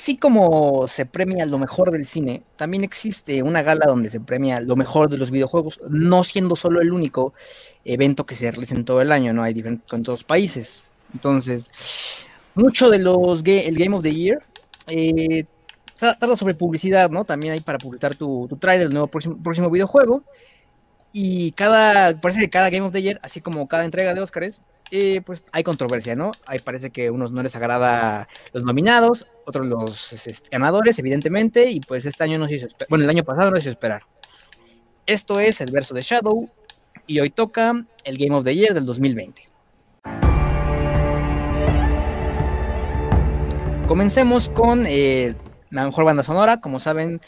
así como se premia lo mejor del cine, también existe una gala donde se premia lo mejor de los videojuegos, no siendo solo el único evento que se realiza en todo el año, ¿no? Hay diferentes con todos los países. Entonces, mucho de los el Game of the Year eh, trata sobre publicidad, ¿no? También hay para publicar tu, tu trailer del nuevo próximo, videojuego. Y cada, parece que cada Game of the Year, así como cada entrega de Oscars, eh, pues hay controversia, ¿no? Ahí parece que unos no les agrada los nominados, otros los este, ganadores, evidentemente, y pues este año no se hizo bueno, el año pasado no se hizo esperar. Esto es el verso de Shadow, y hoy toca el Game of the Year del 2020. Comencemos con eh, la mejor banda sonora, como saben,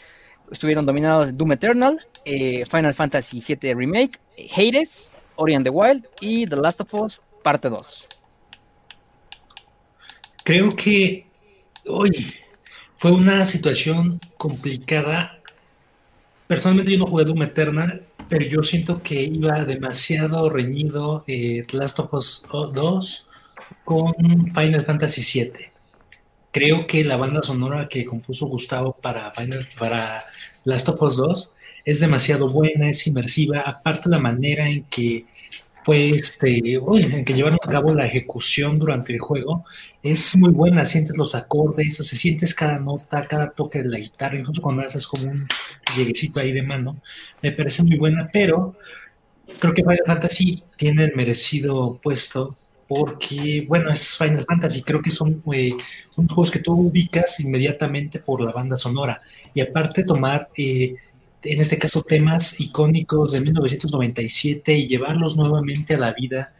estuvieron dominados Doom Eternal, eh, Final Fantasy VII Remake, Hades, Ori and the Wild y The Last of Us parte 2. Creo que hoy fue una situación complicada. Personalmente yo no jugué Doom Eternal, pero yo siento que iba demasiado reñido eh, Last of Us 2 con Final Fantasy VII. Creo que la banda sonora que compuso Gustavo para, Final, para Last of Us 2 es demasiado buena, es inmersiva, aparte la manera en que pues este, que llevaron a cabo la ejecución durante el juego es muy buena, sientes los acordes, se sientes cada nota, cada toque de la guitarra, incluso cuando haces como un lleguecito ahí de mano, me parece muy buena, pero creo que Final Fantasy tiene el merecido puesto porque, bueno, es Final Fantasy, creo que son, eh, son juegos que tú ubicas inmediatamente por la banda sonora. Y aparte tomar... Eh, en este caso temas icónicos de 1997 y llevarlos nuevamente a la vida.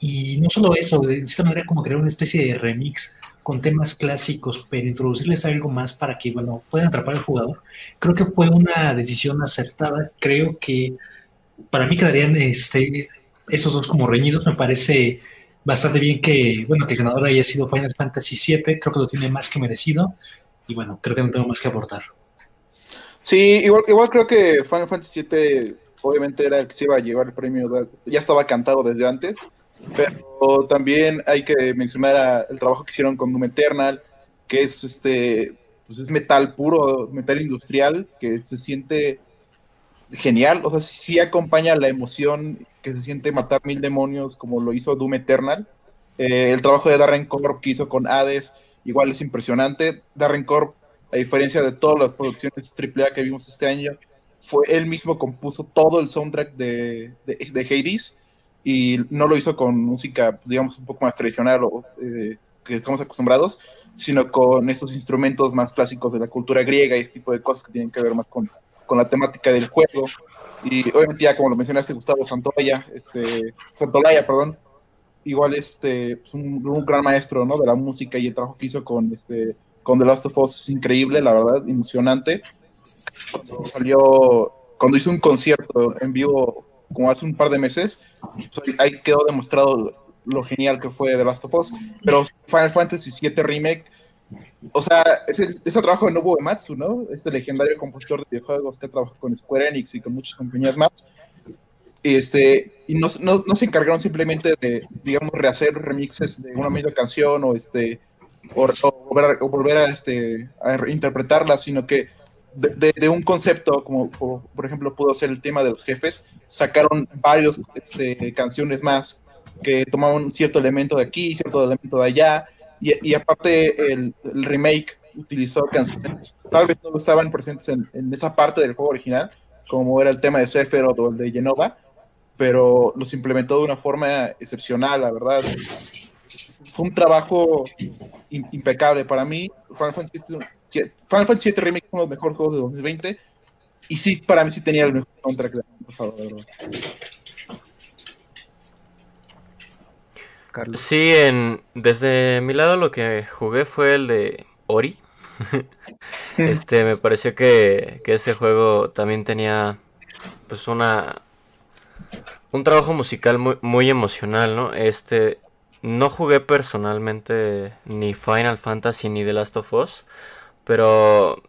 Y no solo eso, de esta manera como crear una especie de remix con temas clásicos, pero introducirles algo más para que, bueno, puedan atrapar al jugador. Creo que fue una decisión acertada. Creo que para mí quedarían este, esos dos como reñidos. Me parece bastante bien que, bueno, que el ganador haya sido Final Fantasy VII. Creo que lo tiene más que merecido. Y bueno, creo que no tengo más que aportar. Sí, igual, igual creo que Final Fantasy VII obviamente era el que se iba a llevar el premio, ya estaba cantado desde antes, pero también hay que mencionar el trabajo que hicieron con Doom Eternal, que es este pues es metal puro, metal industrial, que se siente genial, o sea, sí acompaña la emoción que se siente matar mil demonios como lo hizo Doom Eternal. Eh, el trabajo de Darren Corp que hizo con Hades igual es impresionante. Darren Corp a diferencia de todas las producciones AAA que vimos este año, fue él mismo compuso todo el soundtrack de, de, Hades y no lo hizo con música, digamos, un poco más tradicional o eh, que estamos acostumbrados, sino con estos instrumentos más clásicos de la cultura griega y este tipo de cosas que tienen que ver más con, con la temática del juego. Y obviamente ya como lo mencionaste Gustavo Santolaya, este, Santolaya, perdón, igual este, pues, un, un, gran maestro ¿no? de la música y el trabajo que hizo con este, con The Last of Us es increíble, la verdad, emocionante. Cuando salió, cuando hizo un concierto en vivo como hace un par de meses, pues ahí quedó demostrado lo genial que fue The Last of Us. Pero Final Fantasy VII Remake, o sea, es el, trabajo de Nobuo Ematsu, ¿no? Este legendario compositor de videojuegos que trabaja con Square Enix y con muchas compañías más. Este, y no, no, no, se encargaron simplemente de, digamos, rehacer remixes de una misma canción o este o, volver, a, este, a interpretarla, sino que de, un concepto, como por, ejemplo pudo ser el tema de los jefes, sacaron varios este, canciones más que tomaban cierto elemento de aquí, cierto elemento de allá, y, aparte el, remake utilizó canciones tal vez no estaban presentes en, esa parte del juego original, como era el tema de Sephiroth o el de Genova, pero los implementó de una forma excepcional, la verdad. Fue un trabajo impecable para mí. Final Fantasy, VII Remake es uno de los mejores juegos de 2020 y sí, para mí sí tenía el mejor del año pasado, Carlos. Sí, en, desde mi lado lo que jugué fue el de Ori. este, me pareció que, que ese juego también tenía pues una un trabajo musical muy, muy emocional, ¿no? Este, no jugué personalmente ni Final Fantasy ni The Last of Us, pero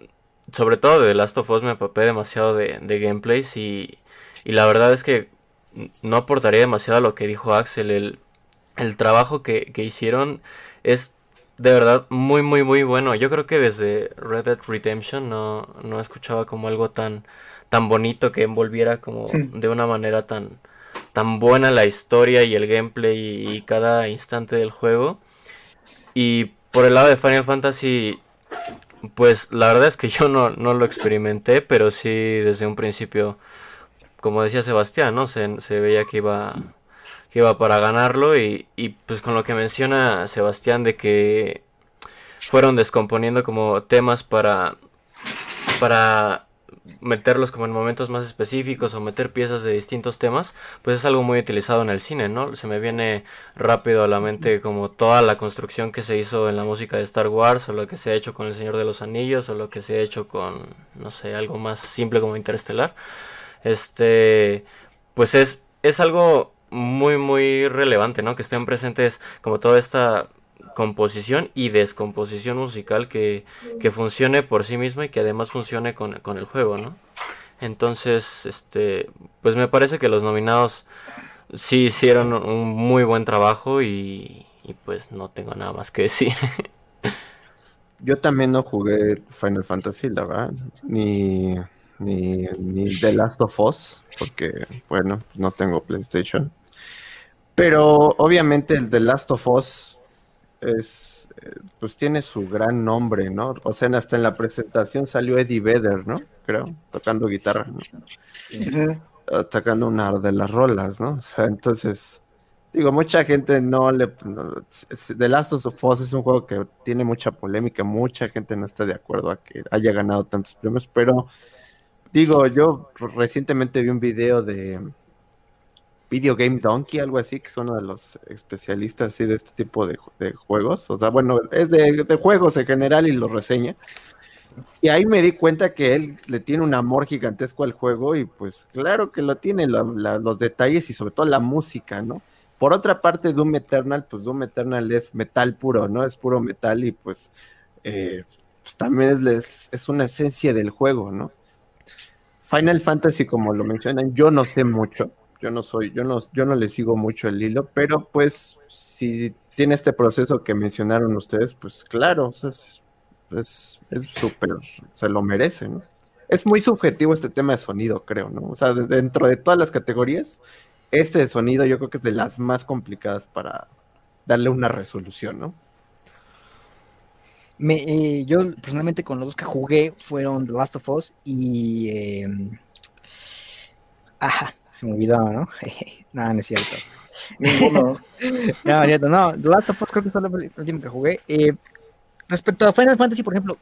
sobre todo de The Last of Us me apapé demasiado de, de gameplays y, y, la verdad es que no aportaría demasiado a lo que dijo Axel. El, el trabajo que, que, hicieron es de verdad muy, muy, muy bueno. Yo creo que desde Red Dead Redemption no, no escuchaba como algo tan, tan bonito que envolviera como de una manera tan, tan buena la historia y el gameplay y, cada instante del juego. Y por el lado de Final Fantasy, pues la verdad es que yo no, no lo experimenté, pero sí desde un principio, como decía Sebastián, ¿no? Se, se veía que iba que iba para ganarlo y, y pues con lo que menciona Sebastián de que fueron descomponiendo como temas para para meterlos como en momentos más específicos o meter piezas de distintos temas, pues es algo muy utilizado en el cine, ¿no? Se me viene rápido a la mente como toda la construcción que se hizo en la música de Star Wars o lo que se ha hecho con El Señor de los Anillos o lo que se ha hecho con, no sé, algo más simple como Interestelar. Este, pues es, es algo muy, muy relevante, ¿no? Que estén presentes como toda esta composición y descomposición musical que, que funcione por sí misma y que además funcione con, con, el juego, ¿no? Entonces, este, pues me parece que los nominados sí hicieron un muy buen trabajo y, y pues no tengo nada más que decir. Yo también no jugué Final Fantasy, la verdad, ni, ni, ni The Last of Us, porque, bueno, no tengo PlayStation. Pero obviamente el The Last of Us es, pues tiene su gran nombre, ¿no? O sea, hasta en la presentación salió Eddie Vedder, ¿no? Creo, tocando guitarra, ¿no? Tocando una de las rolas, ¿no? O sea, entonces, digo, mucha gente no le... The Last of Us es un juego que tiene mucha polémica, mucha gente no está de acuerdo a que haya ganado tantos premios, pero digo, yo recientemente vi un video de Video Game Donkey, algo así, que es uno de los especialistas así, de este tipo de, juegos. O sea, bueno, es de, juegos en general y lo reseña. Y ahí me di cuenta que él le tiene un amor gigantesco al juego y pues claro que lo tiene, los detalles y sobre todo la música, ¿no? Por otra parte, Doom Eternal, pues Doom Eternal es metal puro, ¿no? Es puro metal y pues, eh, pues también es, es una esencia del juego, ¿no? Final Fantasy, como lo mencionan, yo no sé mucho yo no soy, yo no, yo no le sigo mucho el hilo, pero pues si tiene este proceso que mencionaron ustedes, pues claro, es súper, se lo merece, ¿no? Es muy subjetivo este tema de sonido, creo, ¿no? O sea, dentro de todas las categorías, este sonido yo creo que es de las más complicadas para darle una resolución, ¿no? Me, eh, yo personalmente con los dos que jugué fueron The Last of Us y... Eh, ajá, se me olvidaba, ¿no? no, no es cierto. Ninguno. no, es cierto, no. The Last of Us creo que fue el último que jugué. Eh, respecto a Final Fantasy, por ejemplo,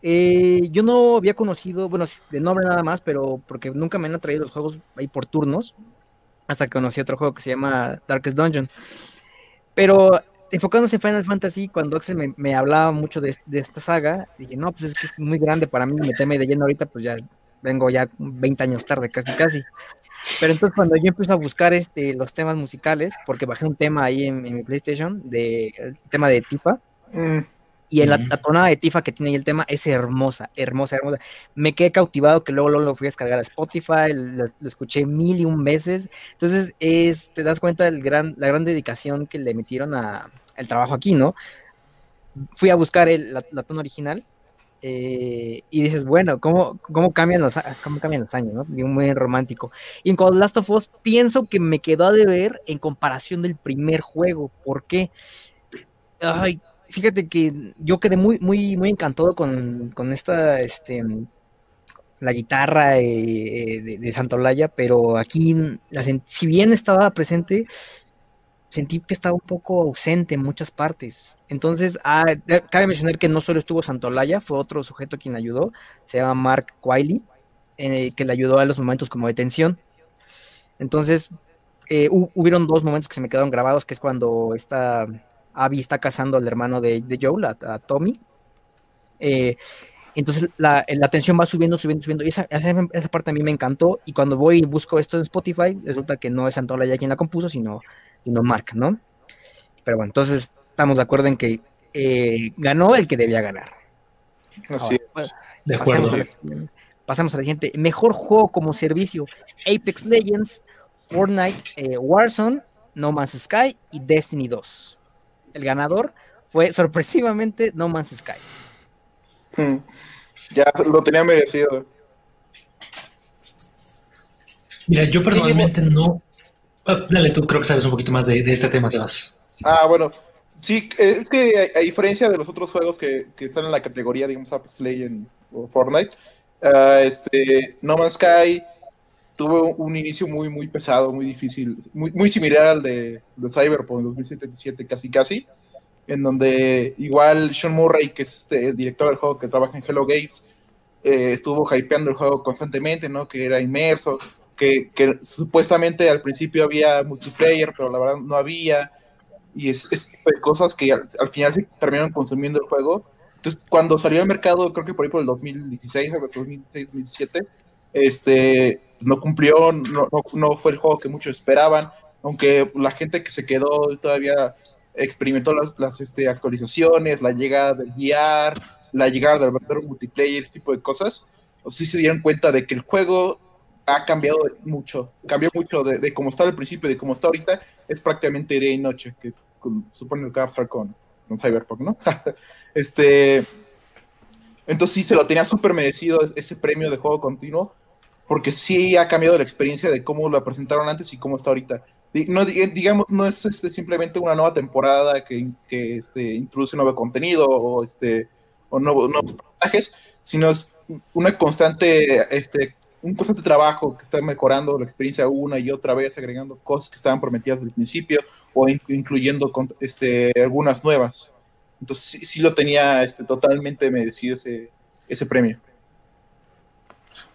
eh, yo no había conocido, bueno, de nombre nada más, pero porque nunca me han atraído los juegos ahí por turnos, hasta que conocí otro juego que se llama Darkest Dungeon. Pero enfocándose en Final Fantasy, cuando Axel me, me hablaba mucho de, de, esta saga, dije, no, pues es que es muy grande para mí meterme de lleno ahorita, pues ya vengo ya 20 años tarde, casi casi. Pero entonces cuando yo empiezo a buscar este, los temas musicales, porque bajé un tema ahí en, mi PlayStation, de, el tema de Tifa, mm. y en la, tonada de Tifa que tiene ahí el tema es hermosa, hermosa, hermosa. Me quedé cautivado que luego, luego lo fui a descargar a Spotify, lo, escuché mil y un veces. Entonces es, te das cuenta de gran, la gran dedicación que le metieron al trabajo aquí, ¿no? Fui a buscar el, la, la tono original eh, y dices, bueno, ¿cómo, cómo, cambian los, cómo cambian los años? ¿no? Muy romántico. Y en cuanto Last of Us, pienso que me quedó a deber en comparación del primer juego. ¿Por qué? Ay, fíjate que yo quedé muy, muy, muy encantado con, con esta, este, la guitarra eh, de, de Santolaya, pero aquí, si bien estaba presente, sentí que estaba un poco ausente en muchas partes. Entonces, ah, cabe mencionar que no solo estuvo Santolaya, fue otro sujeto quien ayudó, se llama Mark Wiley, que le ayudó a los momentos como de tensión. Entonces, eh, hubieron dos momentos que se me quedaron grabados, que es cuando esta Abby está casando al hermano de, de Joel, a, Tommy. Eh, entonces la, la, tensión va subiendo, subiendo, subiendo. Y esa, esa, parte a mí me encantó. Y cuando voy y busco esto en Spotify, resulta que no es Santolaya quien la compuso, sino sino Mark, ¿no? Pero bueno, entonces estamos de acuerdo en que eh, ganó el que debía ganar. Así pues, de acuerdo. Pasamos a, la, siguiente. Mejor juego como servicio: Apex Legends, Fortnite, eh, Warzone, No Man's Sky y Destiny 2. El ganador fue sorpresivamente No Man's Sky. Mm. Ya lo tenía merecido. Mira, yo personalmente no. Ah, dale, tú creo que sabes un poquito más de, este tema, Sebas. Ah, bueno. Sí, es que a, diferencia de los otros juegos que, que están en la categoría, digamos, Apex Legends o Fortnite, ah, este, No Man's Sky tuvo un inicio muy, muy pesado, muy difícil, muy, muy similar al de, de Cyberpunk 2077, casi casi, en donde igual Sean Murray, que es este, el director del juego que trabaja en Hello Games, eh, estuvo hypeando el juego constantemente, ¿no? Que era inmerso, que, supuestamente al principio había multiplayer, pero la verdad no había, y es, tipo de cosas que al, al final se terminaron consumiendo el juego. Entonces, cuando salió al mercado, creo que por ahí por el 2016, algo así, 2016, 2017, este, no cumplió, no, no, no fue el juego que muchos esperaban, aunque la gente que se quedó todavía experimentó las, las este, actualizaciones, la llegada del VR, la llegada del verdadero multiplayer, ese tipo de cosas, o sí se dieron cuenta de que el juego ha cambiado mucho, cambió mucho de, cómo estaba al principio, de cómo está ahorita, es prácticamente día y noche, que con- supone que va con, Cyberpunk, ¿no? este, entonces sí se lo tenía súper merecido ese premio de juego continuo, porque sí ha cambiado la experiencia de cómo lo presentaron antes y cómo está ahorita. No, di- digamos, no es este, simplemente una nueva temporada que, que este, introduce nuevo contenido o, este, o nuevo- nuevos personajes, sino es una constante, este, un constante trabajo que está mejorando la experiencia una y otra vez, agregando cosas que estaban prometidas desde el principio o in- incluyendo este, algunas nuevas. Entonces sí, sí lo tenía este, totalmente merecido ese, ese premio.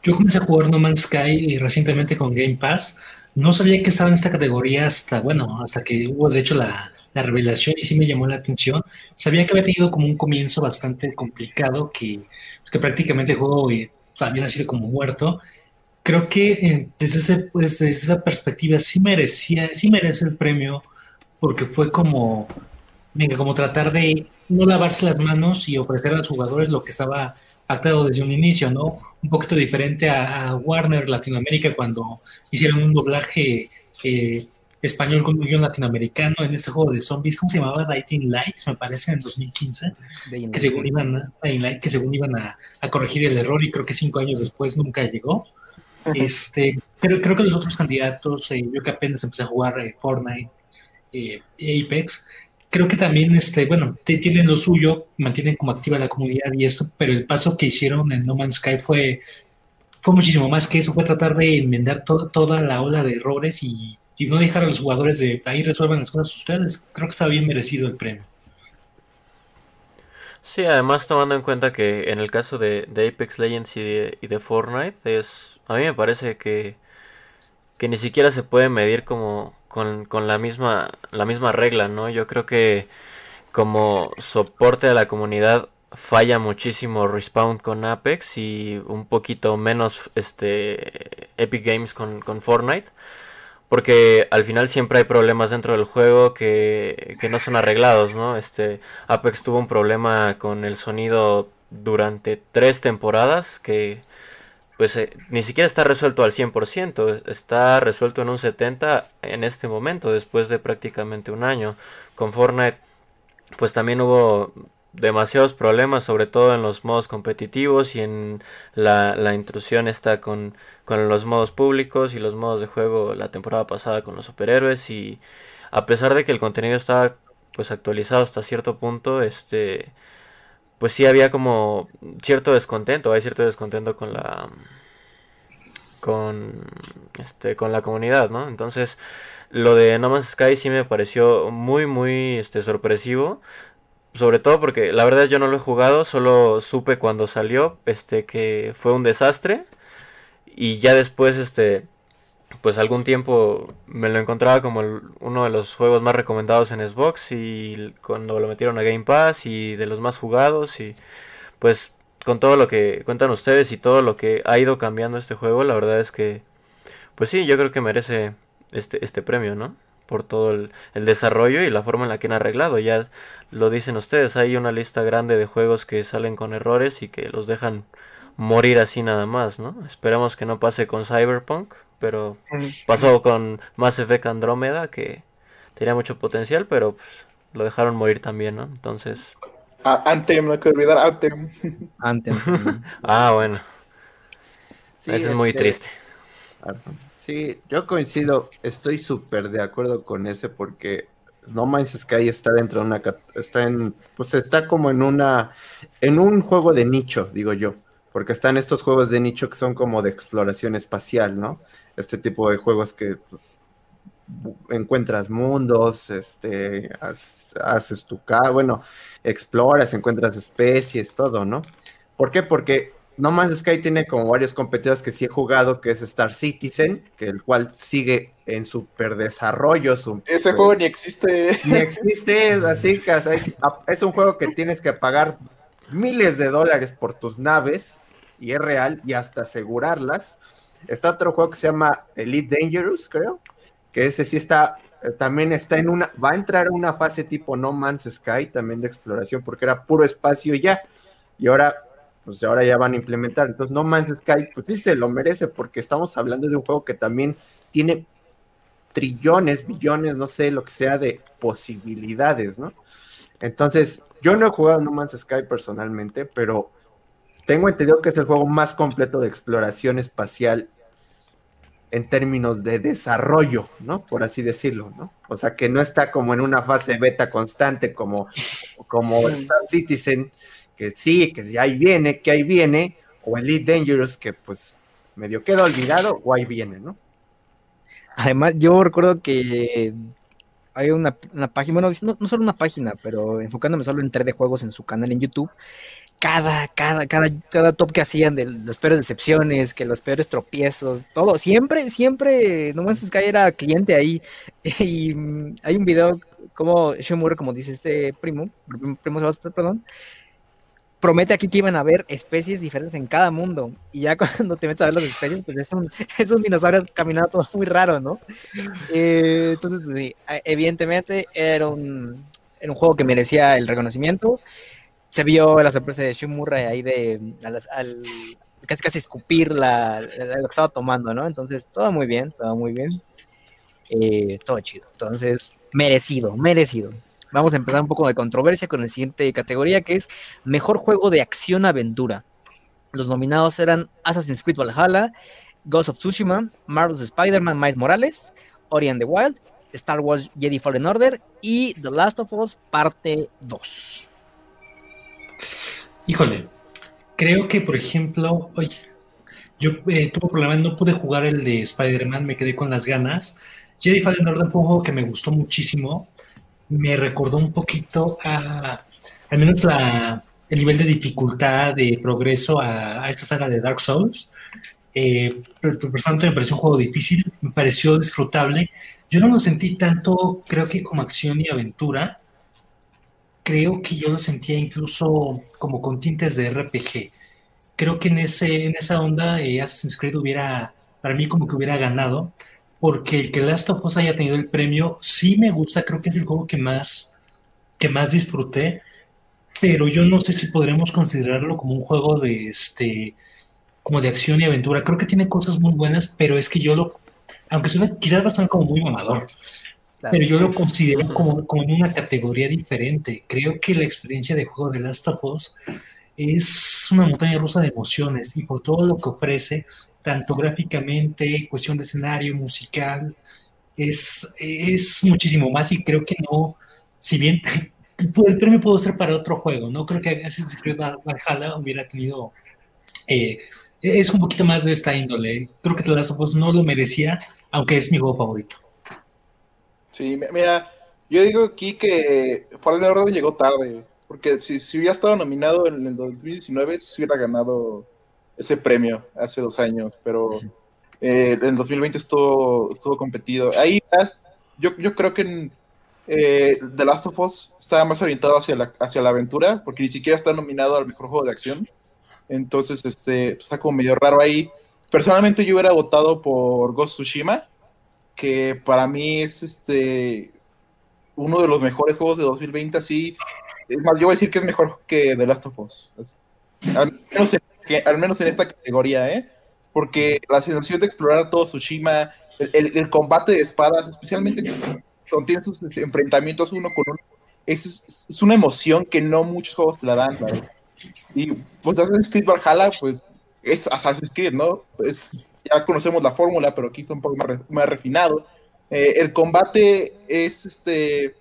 Yo comencé a jugar No Man's Sky recientemente con Game Pass. No sabía que estaba en esta categoría hasta, bueno, hasta que hubo de hecho la, la revelación y sí me llamó la atención. Sabía que había tenido como un comienzo bastante complicado, que, pues, que prácticamente el juego también ha sido como muerto. Creo que eh, desde, ese, pues, desde esa perspectiva sí merecía, sí merece el premio, porque fue como, venga, como tratar de no lavarse las manos y ofrecer a los jugadores lo que estaba pactado desde un inicio, ¿no? Un poquito diferente a, a Warner Latinoamérica cuando hicieron un doblaje eh, español con un guion latinoamericano en este juego de zombies, ¿cómo se llamaba? Lighting Lights, me parece, en 2015, De que según iban a, Dying que según iban a, a corregir el error y creo que cinco años después nunca llegó. Este, creo, creo que los otros candidatos, eh, yo que apenas empecé a jugar eh, Fortnite, eh, Apex, creo que también, este, bueno, te- tienen lo suyo, mantienen como activa la comunidad y esto, pero el paso que hicieron en No Man's Sky fue, fue muchísimo más que eso, fue tratar de enmendar to- toda la ola de errores y, y no dejar a los jugadores de ahí resuelvan las cosas ustedes. Creo que está bien merecido el premio. Sí, además tomando en cuenta que en el caso de, Apex Legends y de, Fortnite, es, a mí me parece que, que ni siquiera se puede medir como con, con la misma, la misma regla, ¿no? Yo creo que como soporte a la comunidad falla muchísimo Respawn con Apex y un poquito menos este Epic Games con, con Fortnite. Porque al final siempre hay problemas dentro del juego que, que no son arreglados, ¿no? Este, Apex tuvo un problema con el sonido durante tres temporadas que pues eh, ni siquiera está resuelto al 100%, está resuelto en un 70% en este momento, después de prácticamente un año. Con Fortnite pues también hubo demasiados problemas, sobre todo en los modos competitivos y en la, la intrusión esta con, con los modos públicos y los modos de juego la temporada pasada con los superhéroes y a pesar de que el contenido estaba pues actualizado hasta cierto punto, este pues sí había como cierto descontento, hay cierto descontento con la con este con la comunidad, ¿no? Entonces, lo de No Man's Sky sí me pareció muy muy este sorpresivo, sobre todo porque la verdad yo no lo he jugado, solo supe cuando salió este que fue un desastre y ya después este pues algún tiempo me lo encontraba como uno de los juegos más recomendados en Xbox y cuando lo metieron a Game Pass y de los más jugados y pues con todo lo que cuentan ustedes y todo lo que ha ido cambiando este juego, la verdad es que pues sí, yo creo que merece este, este premio, ¿no? Por todo el, el desarrollo y la forma en la que han arreglado. Ya lo dicen ustedes, hay una lista grande de juegos que salen con errores y que los dejan morir así nada más, ¿no? Esperamos que no pase con Cyberpunk, pero pasó con Mass Effect Andrómeda que tenía mucho potencial, pero pues lo dejaron morir también, ¿no? Entonces. Ah, Anthem, no hay que olvidar Anthem. Anthem. ah, bueno. Sí, Eso es muy que- triste. Sí, yo coincido, estoy súper de acuerdo con ese porque No Man's Sky está dentro de una está en pues está como en una en un juego de nicho, digo yo, porque están estos juegos de nicho que son como de exploración espacial, ¿no? Este tipo de juegos que pues, encuentras mundos, este haces tu casa, bueno, exploras, encuentras especies, todo, ¿no? ¿Por qué? Porque no Man's Sky tiene como varios competidores que sí he jugado, que es Star Citizen, que el cual sigue en super desarrollo. Su, Ese juego ni existe. ni existe, es así que es un juego que tienes que pagar miles de dólares por tus naves, y es real, y hasta asegurarlas. Está otro juego que se llama Elite Dangerous, creo, que ese sí está, eh, también está en una, va a entrar en una fase tipo No Man's Sky, también de exploración, porque era puro espacio ya, y ahora, pues ahora ya van a implementar. Entonces No Man's Sky, pues sí se lo merece, porque estamos hablando de un juego que también tiene trillones, billones, no sé, lo que sea de posibilidades, ¿no? Entonces, yo no he jugado No Man's Sky personalmente, pero tengo entendido que es el juego más completo de exploración espacial en términos de desarrollo, ¿no? Por así decirlo, ¿no? O sea, que no está como en una fase beta constante como, como Star Citizen, que sí, que ahí viene, que ahí viene, o Elite Dangerous, que pues medio queda olvidado, o ahí viene, ¿no? Además, yo recuerdo que hay una, una página, bueno, no, no solo una página, pero enfocándome solo en 3D juegos en su canal en YouTube, cada, cada, cada, cada top que hacían de las peores decepciones, que los peores tropiezos, todo, siempre, siempre, No Man's Sky era cliente ahí, y hay un video como Shenmue, como dice este primo, primo Sebastián, perdón, promete aquí que iban a haber especies diferentes en cada mundo. Y ya cuando te metes a ver las especies, pues es un, es un dinosaurio caminando todo muy raro, ¿no? Eh, entonces, pues, sí, evidentemente era un, juego que merecía el reconocimiento. Se vio la sorpresa de Shin Murray ahí de a al casi casi escupir la- lo que estaba tomando, ¿no? Entonces, todo muy bien, todo muy bien. Eh, todo chido. Entonces, merecido, merecido. Vamos a empezar un poco de controversia con la siguiente categoría, que es Mejor Juego de Acción-Aventura. Los nominados eran Assassin's Creed Valhalla, Ghost of Tsushima, Marvel's Spider-Man Miles Morales, Ori the Wild, Star Wars Jedi Fallen Order y The Last of Us Parte 2. Híjole, creo que, por ejemplo, oye, yo eh, tuve problemas, no pude jugar el de Spider-Man, me quedé con las ganas. Jedi Fallen Order fue un juego que me gustó muchísimo. Me recordó un poquito a, al menos la, el nivel de dificultad, de progreso a, a esta saga de Dark Souls. Eh, pero personalmente me pareció un juego difícil, me pareció disfrutable. Yo no lo sentí tanto, creo que como acción y aventura, creo que yo lo sentía incluso como con tintes de RPG. Creo que en, ese, en esa onda eh, Assassin's Creed hubiera, para mí como que hubiera ganado, porque el que Last of Us haya tenido el premio sí me gusta, creo que es el juego que más, que más disfruté, pero yo no sé si podremos considerarlo como un juego de este como de acción y aventura. Creo que tiene cosas muy buenas, pero es que yo lo, aunque suene quizás bastante como muy mamador, Claro. pero yo lo considero como, como en una categoría diferente. Creo que la experiencia de juego de Last of Us es una montaña rusa de emociones y por todo lo que ofrece, tanto gráficamente, cuestión de escenario, musical, es, es muchísimo más y creo que no, si bien el premio pudo ser para otro juego, no creo que Assassin's Creed Valhalla hubiera tenido... eh, es un poquito más de esta índole. Creo que The Last of no lo merecía, aunque es mi juego favorito. Sí, mi- mira, yo digo aquí que Fallen Order llegó tarde, porque si, si hubiera estado nominado en el 2019, se hubiera ganado ese premio hace dos años, pero eh, en el 2020 estuvo, estuvo competido. Ahí yo, yo creo que en, eh, The Last of Us estaba más orientado hacia la, hacia la aventura, porque ni siquiera está nominado al mejor juego de acción. Entonces, este, está como medio raro ahí. Personalmente yo hubiera votado por Ghost Tsushima, que para mí es este uno de los mejores juegos de 2020, así. Es más, yo voy a decir que es mejor que The Last of Us. Al menos en, que- al menos en esta categoría, ¿eh? Porque la sensación de explorar todo Tsushima, el, el- el combate de espadas, especialmente cuando tienes esos enfrentamientos uno con uno, es, es una emoción que no muchos juegos te la dan, ¿verdad? Y pues Assassin's Creed Valhalla, pues es Assassin's Creed, ¿no? Ya conocemos la fórmula, pero aquí está un poco más, re- más refinado. Eh, el combate es este.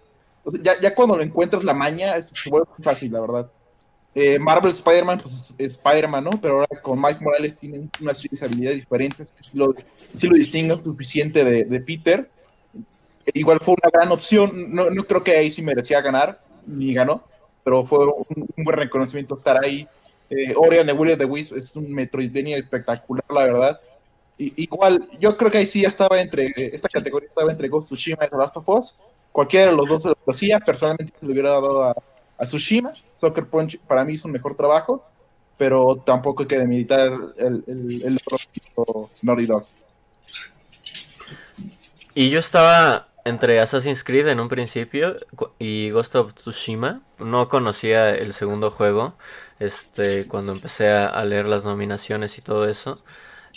Ya, ya cuando lo encuentras la maña, es, se vuelve muy fácil, la verdad. Eh, Marvel Spider-Man, pues es, es Spider-Man, ¿no? Pero ahora con Miles Morales tiene una de habilidades diferentes que sí lo, sí lo distinguen suficiente de, de Peter. Igual fue una gran opción. No, no creo que ahí sí merecía ganar, ni ganó, pero fue un, buen reconocimiento estar ahí. Eh, Ori and the Will of the Wisp es un Metroidvania espectacular, la verdad. Y, igual, yo creo que ahí sí ya estaba entre, esta categoría estaba entre Ghost of Tsushima y The Last of Us. Cualquiera de los dos se lo hacía, personalmente le hubiera dado a Tsushima. Soccer Punch para mí hizo un mejor trabajo, pero tampoco hay que demilitar el, el, el otro Naughty Dog. Y yo estaba entre Assassin's Creed en un principio y Ghost of Tsushima. No conocía el segundo juego. Este, cuando empecé a, a leer las nominaciones y todo eso.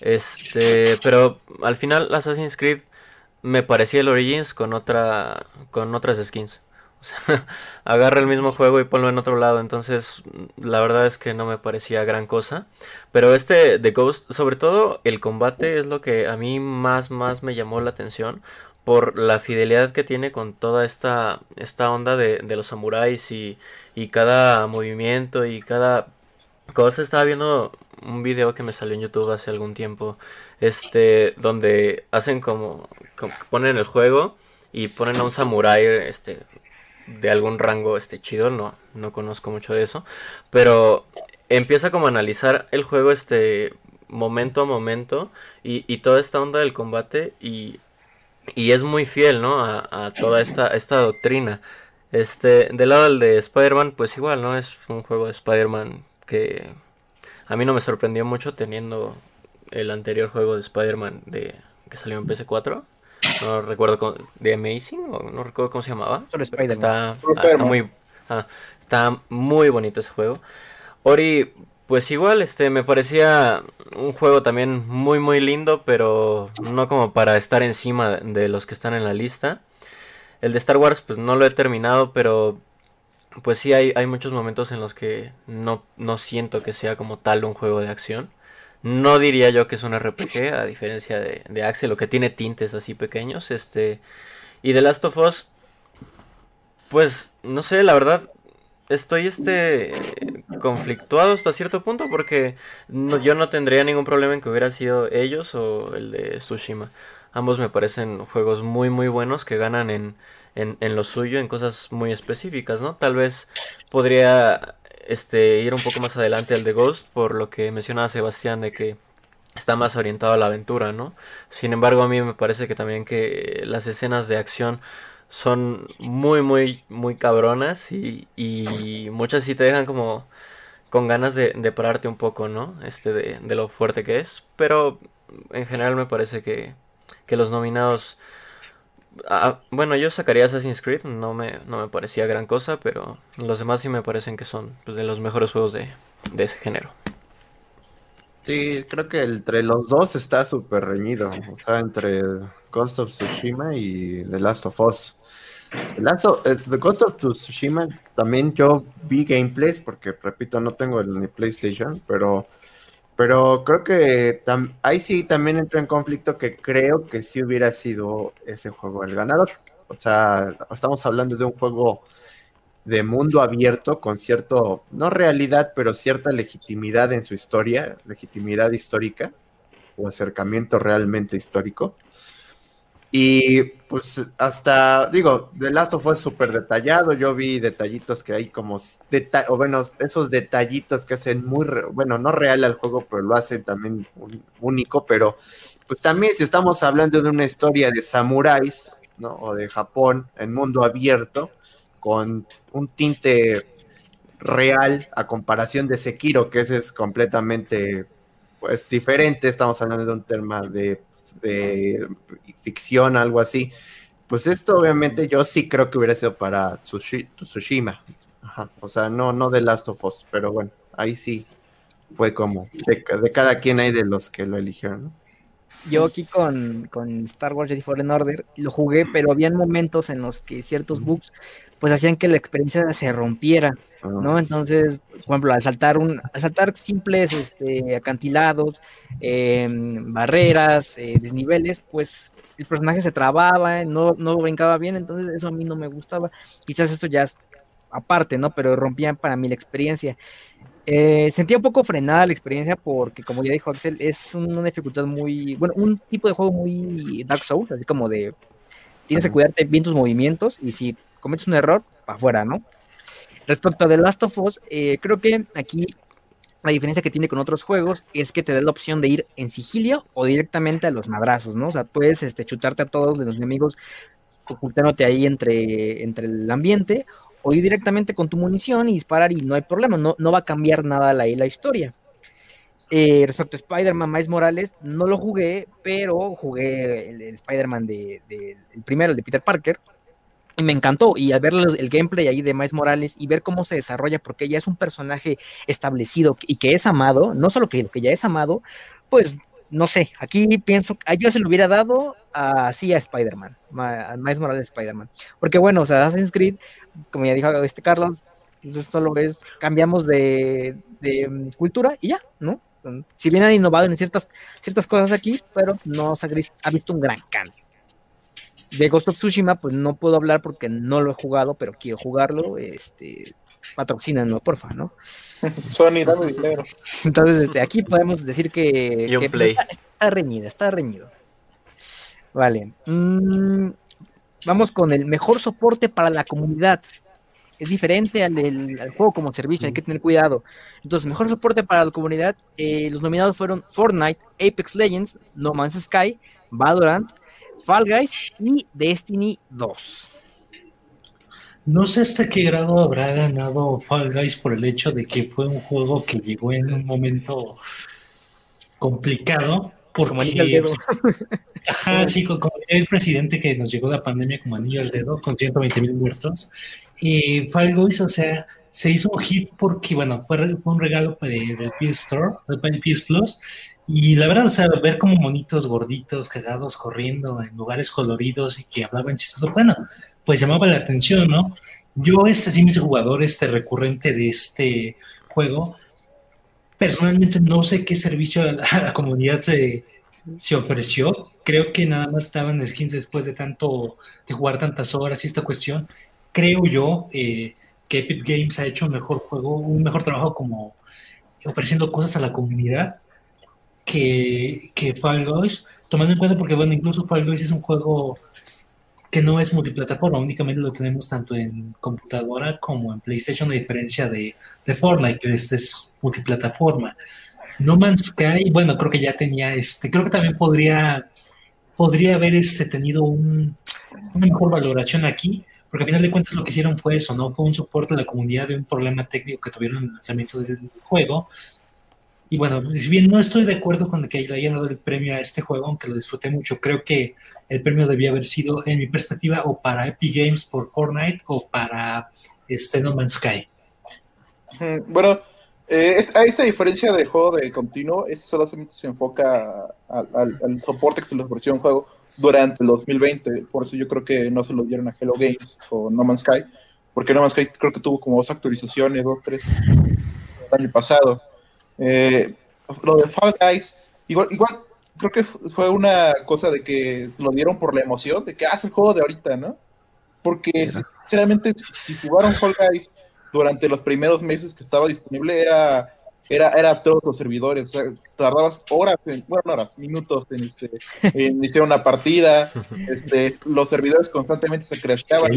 Este, pero al final Assassin's Creed me parecía el Origins con otra, con otras skins. O sea, agarra el mismo juego y ponlo en otro lado. Entonces, la verdad es que no me parecía gran cosa. Pero este de Ghost, sobre todo el combate es lo que a mí más, más me llamó la atención. Por la fidelidad que tiene con toda esta, esta onda de, de los samuráis y, y cada movimiento y cada cosa. Estaba viendo un video que me salió en YouTube hace algún tiempo. Este, donde hacen como, ponen el juego y ponen a un samurái, este, de algún rango, este, chido. No, no conozco mucho de eso. Pero empieza como a analizar el juego, este, momento a momento y, y toda esta onda del combate y, y es muy fiel, ¿no? A, toda esta, esta doctrina. Este, del lado del de Spider-Man, pues igual, ¿no? Es un juego de Spider-Man que a mí no me sorprendió mucho teniendo el anterior juego de Spider-Man de que salió en PS4. No recuerdo cómo, de Amazing o no recuerdo cómo se llamaba. Solo. Está, ah, está muy ah, está muy bonito ese juego. Ori, pues igual, este, me parecía un juego también muy muy lindo, pero no como para estar encima de los que están en la lista. El de Star Wars, pues no lo he terminado, pero pues sí hay, hay muchos momentos en los que no, no siento que sea como tal un juego de acción. No diría yo que es un RPG, a diferencia de, de Axel, o que tiene tintes así pequeños. Este. Y The Last of Us. Pues, no sé, la verdad. Estoy este conflictuado hasta cierto punto porque yo no tendría ningún problema en que hubiera sido ellos o el de Tsushima. Ambos me parecen juegos muy muy buenos que ganan en, en, en lo suyo, en cosas muy específicas, ¿no? Tal vez podría este ir un poco más adelante al de Ghost por lo que mencionaba Sebastián de que está más orientado a la aventura, ¿no? Sin embargo, a mí me parece que también que las escenas de acción son muy, muy, muy cabronas y, y muchas sí te dejan como con ganas de, de pararte un poco, ¿no? Este de, de lo fuerte que es, pero en general me parece que, que los nominados... ah, bueno, yo sacaría Assassin's Creed, no me, no me parecía gran cosa, pero los demás sí me parecen que son pues, de los mejores juegos de, de ese género. Sí, creo que entre los dos está súper reñido. O sea, entre Ghost of Tsushima y The Last of Us. The, Last of- eh, The Ghost of Tsushima también yo vi gameplays, porque repito, no tengo el ni PlayStation, pero, pero creo que ahí sí también entró en conflicto que creo que sí hubiera sido ese juego el ganador. O sea, estamos hablando de un juego de mundo abierto con cierto, no realidad, pero cierta legitimidad en su historia, legitimidad histórica o acercamiento realmente histórico. Y pues hasta, digo, The Last of Us súper detallado, yo vi detallitos que hay como, o bueno, esos detallitos que hacen muy, bueno, no real al juego, pero lo hacen también único, pero pues también si estamos hablando de una historia de samuráis, ¿no? O de Japón en mundo abierto, con un tinte real a comparación de Sekiro, que ese es completamente pues diferente, estamos hablando de un tema de, de ficción, algo así. Pues esto obviamente yo sí creo que hubiera sido para Tsushi- Tsushima. Ajá, O sea, no, no de Last of Us, pero bueno, ahí sí fue como de, de cada quien hay de los que lo eligieron, ¿no? yo aquí con, con, Star Wars Jedi Fallen Order lo jugué, pero habían momentos en los que ciertos bugs pues hacían que la experiencia se rompiera, ¿no? Ah. Entonces, por ejemplo, al saltar un, al saltar simples este, acantilados, em, barreras, eh, desniveles, pues el personaje se trababa, no, no brincaba bien, entonces eso a mí no me gustaba. Quizás esto ya es aparte, ¿no? Pero rompían para mí la experiencia. Eh, sentía un poco frenada la experiencia porque, como ya dijo Axel, es una dificultad muy, bueno, un tipo de juego muy Dark Souls, así como de, tienes que cuidarte bien tus movimientos y si cometes un error, para afuera, ¿no? Respecto a The Last of Us, eh, creo que aquí la diferencia que tiene con otros juegos es que te da la opción de ir en sigilio o directamente a los madrazos, ¿no? O sea, puedes este, chutarte a todos de los enemigos ocultándote ahí entre, entre el ambiente o ir directamente con tu munición y disparar y no hay problema, no, no va a cambiar nada la, la historia. Eh, respecto a Spider-Man Miles Morales, no lo jugué, pero jugué el, Spider-Man de, el primero, el de Peter Parker, me encantó. Y al ver el, gameplay ahí de Miles Morales y ver cómo se desarrolla, porque ya es un personaje establecido y que es amado, no solo que, que ya es amado, pues no sé, aquí pienso, yo se lo hubiera dado así a Spider-Man, a Miles Morales Spider-Man. Porque bueno, o sea, Assassin's Creed, como ya dijo este Carlos, pues solo es, cambiamos de, mm, cultura y ya, ¿no? Si bien han innovado en ciertas, ciertas cosas aquí, pero no se ha visto un gran cambio. De Ghost of Tsushima, pues no puedo hablar porque no lo he jugado, pero quiero jugarlo. Este, porfa, ¿no? Sony, dame dinero. Entonces, este, aquí podemos decir que, pues, está, reñida, está reñido. Vale. Mm, vamos con el mejor soporte para la comunidad. Es diferente al, del, juego como servicio, hay que tener cuidado. Entonces, mejor soporte para la comunidad. Eh, los nominados fueron Fortnite, Apex Legends, No Man's Sky, Valorant, Fall Guys y Destiny 2. No sé hasta qué grado habrá ganado Fall Guys por el hecho de que fue un juego que llegó en un momento complicado. Porque. Ajá, sí, como el presidente que nos llegó la pandemia como anillo al dedo, con 120 mil muertos. Y Fall Guys, o sea, se hizo un hit porque, bueno, fue, fue un regalo del PS Store, del PS Plus. Y la verdad, o sea, ver como monitos gorditos, cagados, corriendo en lugares coloridos y que hablaban chistoso, bueno, pues llamaba la atención, ¿no? Yo, este sí, mis jugador este recurrente de este juego, personalmente no sé qué servicio a la, comunidad se, ofreció. Creo que nada más estaban skins después de tanto, de jugar tantas horas y esta cuestión. Creo yo eh, que Epic Games ha hecho un mejor juego, un mejor trabajo como ofreciendo cosas a la comunidad que, que Fall Guys, tomando en cuenta porque, bueno, incluso Fall Guys es un juego que no es multiplataforma, únicamente lo tenemos tanto en computadora como en PlayStation, a diferencia de, de Fortnite, que este es multiplataforma. No Man's Sky, bueno, creo que ya tenía este, creo que también podría, podría haber este, tenido un, una mejor valoración aquí, porque al final de cuentas lo que hicieron fue eso, ¿no? Fue un soporte a la comunidad de un problema técnico que tuvieron en el lanzamiento del juego, y bueno, si bien no estoy de acuerdo con que le hayan dado el premio a este juego, aunque lo disfruté mucho, creo que el premio debía haber sido, en mi perspectiva, o para Epic Games por Fortnite o para este No Man's Sky. Bueno, eh, esta diferencia del juego de continuo, es solamente se enfoca al, soporte que se les ofreció un juego durante el 2020. Por eso yo creo que no se lo dieron a Hello Games o No Man's Sky, porque No Man's Sky creo que tuvo como dos actualizaciones, dos, tres, el año pasado. Eh, lo de Fall Guys, igual, igual creo que fue una cosa de que lo dieron por la emoción, de que hace ah, el juego de ahorita, ¿no? Porque sinceramente si jugaron Fall Guys durante los primeros meses que estaba disponible era era, era todos los servidores, o sea, tardabas horas, bueno, horas, minutos en, este, iniciar una partida, este, los servidores constantemente se crashaban,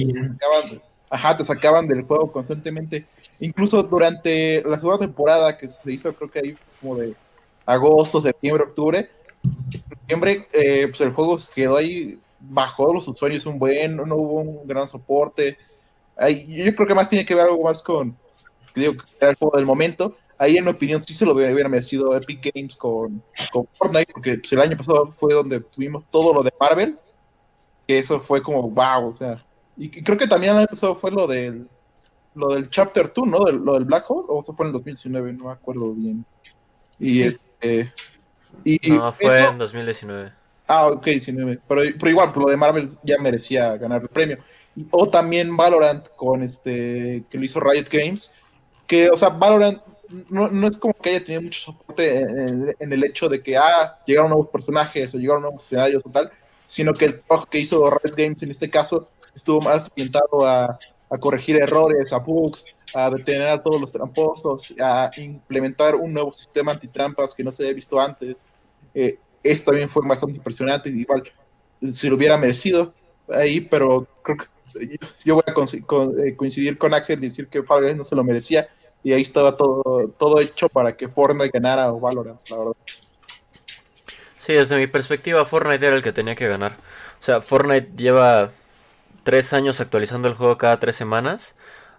ajá, te sacaban del juego constantemente. Incluso durante la segunda temporada que se hizo, creo que ahí como de agosto, septiembre, octubre, septiembre, eh, pues el juego quedó ahí, bajó los usuarios un buen, no hubo un gran soporte. Ahí, yo creo que más tiene que ver algo más con, digo, el juego del momento. Ahí, en mi opinión, sí se lo hubiera merecido Epic Games con, con Fortnite, porque pues, el año pasado fue donde tuvimos todo lo de Marvel, que eso fue como, wow, o sea, y, creo que también eso fue lo del lo del Chapter 2, ¿no? lo del Black Hole, o eso fue en el 2019, no me acuerdo bien. Y este Y, No, fue eso- en 2019. Ah, ok, 19. Pero, pero igual, pues, lo de Marvel ya merecía ganar el premio. O también Valorant con este que lo hizo Riot Games. Que, o sea, Valorant no, no es como que haya tenido mucho soporte en, el- en el hecho de que, ah, llegaron nuevos personajes o llegaron nuevos escenarios o tal, sino que el trabajo que hizo Riot Games en este caso estuvo más orientado a, a corregir errores, a bugs, a detener a todos los tramposos, a implementar un nuevo sistema antitrampas que no se había visto antes. Eh, esto también fue bastante impresionante, igual si lo hubiera merecido ahí, pero creo que yo, voy a eh, coincidir con Axel y decir que Fall Guys no se lo merecía y ahí estaba todo, todo hecho para que Fortnite ganara o Valorant, la verdad. Sí, desde mi perspectiva, Fortnite era el que tenía que ganar. O sea, Fortnite lleva tres años actualizando el juego cada tres semanas,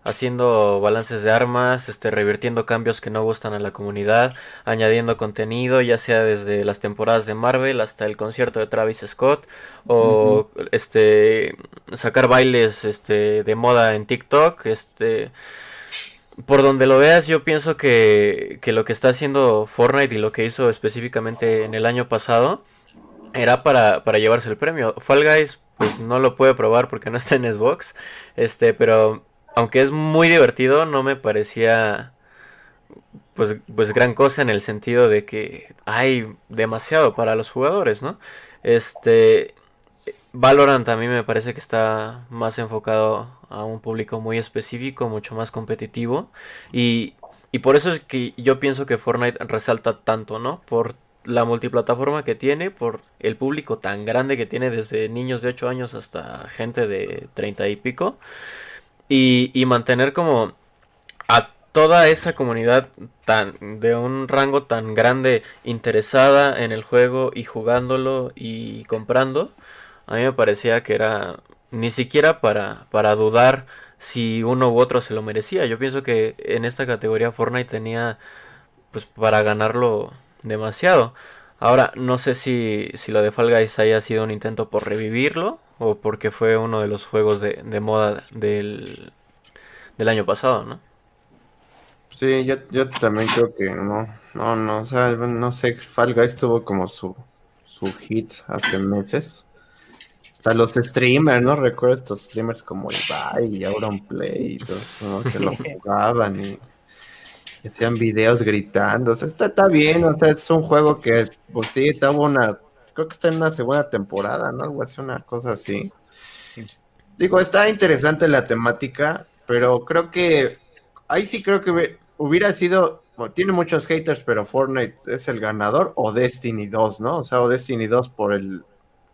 haciendo balances de armas, este, revirtiendo cambios que no gustan a la comunidad, añadiendo contenido, ya sea desde las temporadas de Marvel hasta el concierto de Travis Scott, o este sacar bailes este, de moda en TikTok, este por donde lo veas, yo pienso que, que lo que está haciendo Fortnite y lo que hizo específicamente en el año pasado era para, para llevarse el premio. Fall Guys, pues no lo puede probar porque no está en Xbox. Este, pero aunque es muy divertido, no me parecía pues, pues gran cosa en el sentido de que hay demasiado para los jugadores, ¿no? Este. Valorant a mí me parece que está más enfocado a un público muy específico, mucho más competitivo. Y, y por eso es que yo pienso que Fortnite resalta tanto, ¿no? Por la multiplataforma que tiene, por el público tan grande que tiene desde niños de 8 años hasta gente de 30 y pico. Y, y mantener como a toda esa comunidad tan de un rango tan grande interesada en el juego y jugándolo y comprando, a mí me parecía que era ni siquiera para, para dudar si uno u otro se lo merecía. Yo pienso que en esta categoría Fortnite tenía pues para ganarlo demasiado. Ahora, no sé si, si lo de Fall Guys haya sido un intento por revivirlo o porque fue uno de los juegos de, de moda del, del año pasado, ¿no? Sí, yo, yo también creo que no, no, no, o sea, no sé, Fall Guys tuvo como su, su hit hace meses. O sea, los streamers, ¿no? Recuerdo estos streamers como Ibai y Auronplay y todo esto, ¿no? Que lo jugaban y y hacían videos gritando. O sea, está, está bien, o sea, es un juego que, pues sí, estaba una, creo que está en una segunda temporada, ¿no? Algo así, una cosa así. Digo, está interesante la temática, pero creo que ahí sí creo que hubie- hubiera sido, bueno, tiene muchos haters, pero Fortnite es el ganador, o Destiny 2, ¿no? O sea, o Destiny 2 por el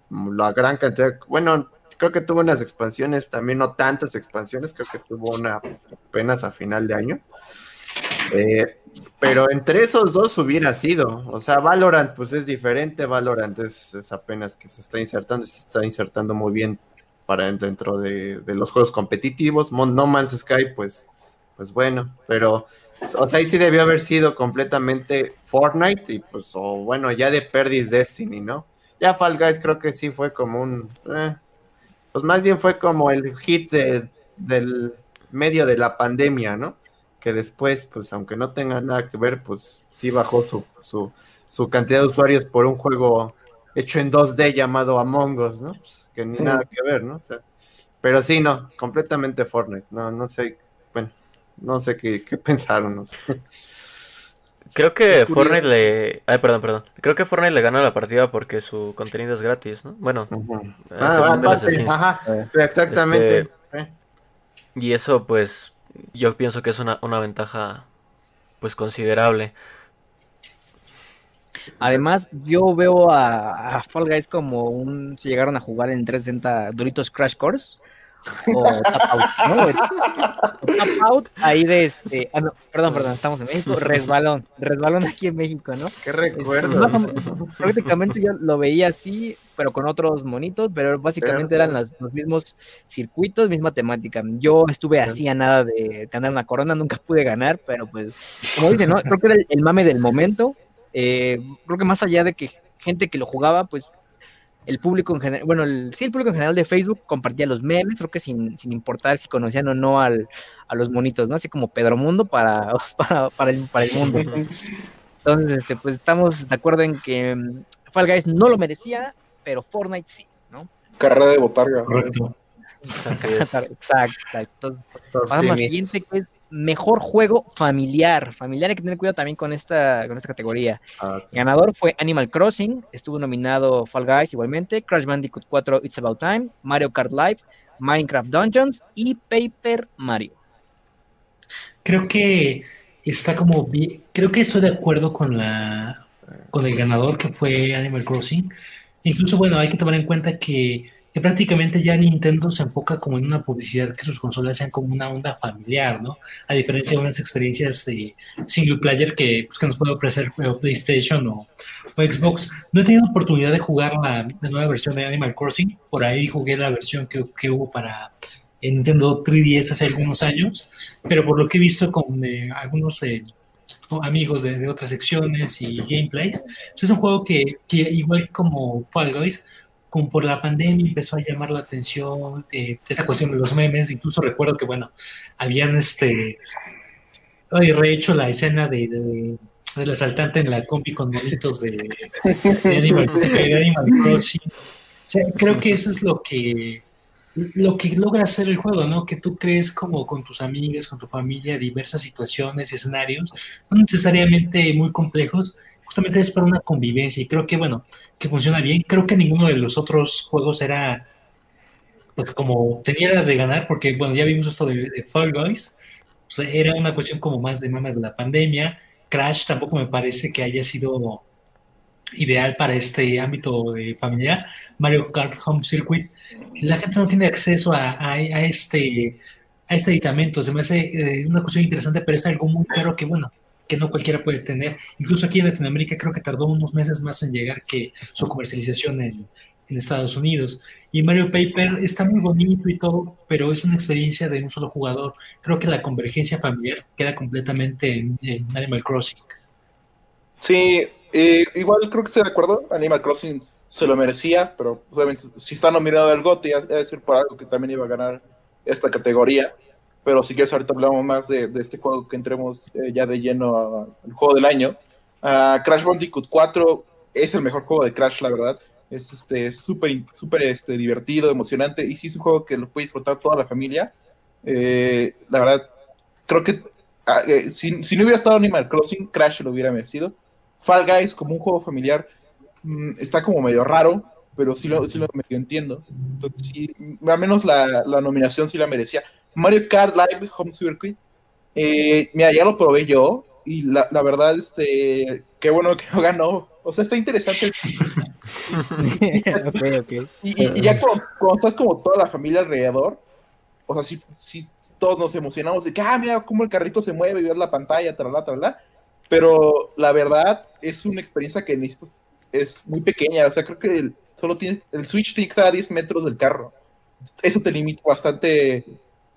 la gran cantidad, bueno, creo que tuvo unas expansiones, también no tantas expansiones, creo que tuvo una apenas a final de año. Eh, pero entre esos dos hubiera sido, o sea, Valorant pues es diferente, Valorant es, apenas que se está insertando, se está insertando muy bien para dentro de, los juegos competitivos, No Man's Sky pues, pues bueno, pero o sea, ahí sí debió haber sido completamente Fortnite y pues, o bueno, ya de Perdis Destiny, ¿no? Ya Fall Guys creo que sí fue como un, eh, pues más bien fue como el hit de- del medio de la pandemia, ¿no? Que después, pues aunque no tenga nada que ver, pues sí bajó su, su, su cantidad de usuarios por un juego hecho en 2D llamado Among Us, ¿no? Pues, que ni nada que ver, ¿no? O sea, pero sí, no, completamente Fortnite, no, no sé, bueno, no sé qué, qué pensaron, no sé. Creo que. Fortnite le... Ay, perdón, perdón. Creo que Fortnite le gana la partida porque su contenido es gratis, ¿no? Bueno, a Ah, excepción de las aparte, skins. ajá, Eh, exactamente. Este, eh. Y eso, pues, yo pienso que es una, una ventaja, pues, considerable. Además, yo veo a, a Fall Guys como un. Si llegaron a jugar en 360 Doritos Crash Course o Tap Out, ¿no? El- Tap Out ahí de este. Ah, no, perdón, perdón, estamos en México. Resbalón, resbalón aquí en México, ¿no? Qué Este, recuerdo. prácticamente yo lo veía así, pero con otros monitos, pero básicamente eran las- los mismos circuitos, misma temática. Yo estuve así a nada de ganar una corona, nunca pude ganar, pero pues, como dicen, ¿no? Creo que era el, el mame del momento. Eh, creo que más allá de que gente que lo jugaba, pues el público en general, bueno, el, sí, el público en general de Facebook compartía los memes, creo que sin, sin importar si conocían o no al, a los monitos, ¿no? Así como Pedro Mundo para, para, para, el, para el mundo. Entonces, este, pues estamos de acuerdo en que mm, Fall Guys no lo merecía, pero Fortnite sí, ¿no? Carrera de botarga. Correcto. Exacto. Entonces, pasamos al siguiente, que es mejor juego familiar. Familiar hay que tener cuidado también con esta, con esta categoría. Ah, Ganador fue Animal Crossing, estuvo nominado Fall Guys igualmente, Crash Bandicoot 4 It's About Time, Mario Kart Live, Minecraft Dungeons y Paper Mario. Creo que está como bien, creo que estoy de acuerdo con la con el ganador que fue Animal Crossing. Incluso, bueno, hay que tomar en cuenta que, que prácticamente ya Nintendo se enfoca como en una publicidad que sus consolas sean como una onda familiar, ¿no? A diferencia de unas experiencias de single player que, pues, que nos puede ofrecer eh, PlayStation o, o Xbox. No he tenido oportunidad de jugar la, la nueva versión de Animal Crossing. Por ahí jugué la versión que, que hubo para en Nintendo 3DS hace algunos años, pero por lo que he visto con eh, algunos eh, amigos de, de otras secciones y gameplays, pues es un juego que, que igual como Fall Guys, como por la pandemia empezó a llamar la atención eh, esa cuestión de los memes, incluso recuerdo que, bueno, habían este, rehecho la escena de, de- del asaltante en la compi con monitos de, Animal, Crossing. Creo que eso es lo que lo que logra hacer el juego, ¿no? Que tú crees como con tus amigos, con tu familia, diversas situaciones, escenarios, no necesariamente muy complejos, justamente es para una convivencia y creo que, bueno, que funciona bien. Creo que ninguno de los otros juegos era, pues como tenía las de ganar, porque, bueno, ya vimos esto de, de Fall Guys, era una cuestión como más de mamas de la pandemia. Crash tampoco me parece que haya sido ideal para este ámbito de familiar. Mario Kart Home Circuit, la gente no tiene acceso a, a- este a este aditamento. Se me hace eh, una cuestión interesante, pero es algo muy caro que, bueno, que no cualquiera puede tener. Incluso aquí en Latinoamérica creo que tardó unos meses más en llegar que su comercialización en, en Estados Unidos. Y Mario Paper está muy bonito y todo, pero es una experiencia de un solo jugador. Creo que la convergencia familiar queda completamente en, en Animal Crossing. Sí, eh, igual creo que estoy de acuerdo. Animal Crossing se lo merecía, pero obviamente si está nominado al GOTY, es decir por algo que también iba a ganar esta categoría. Pero si quieres, ahorita hablamos más de, este juego que entremos eh, ya de lleno al juego del año. Ah, Crash Bandicoot 4 es el mejor juego de Crash, la verdad. Es este súper súper este, divertido, emocionante. Y sí es un juego que lo puede disfrutar toda la familia. Eh, la verdad, creo que ah, eh, si, si no hubiera estado Animal Crossing, Crash lo hubiera merecido. Fall Guys, como un juego familiar, mm, está como medio raro, pero sí lo, sí lo medio entiendo. Entonces, al menos la, la nominación sí la merecía. Mario Kart Live Home Circuit, eh, mira, ya lo probé yo, y la, la verdad, este, qué bueno que no ganó. O sea, está interesante. ok, ok. Y, y- ya cuando, cuando estás como toda la familia alrededor, o sea, sí, sí, todos nos emocionamos de que, ah, mira cómo el carrito se mueve y ver la pantalla, tralá, tralá. Pero la verdad es una experiencia que necesitas, es muy pequeña. O sea, creo que el, solo tiene, el Switch tiene que estar a 10 metros del carro. Eso te limita bastante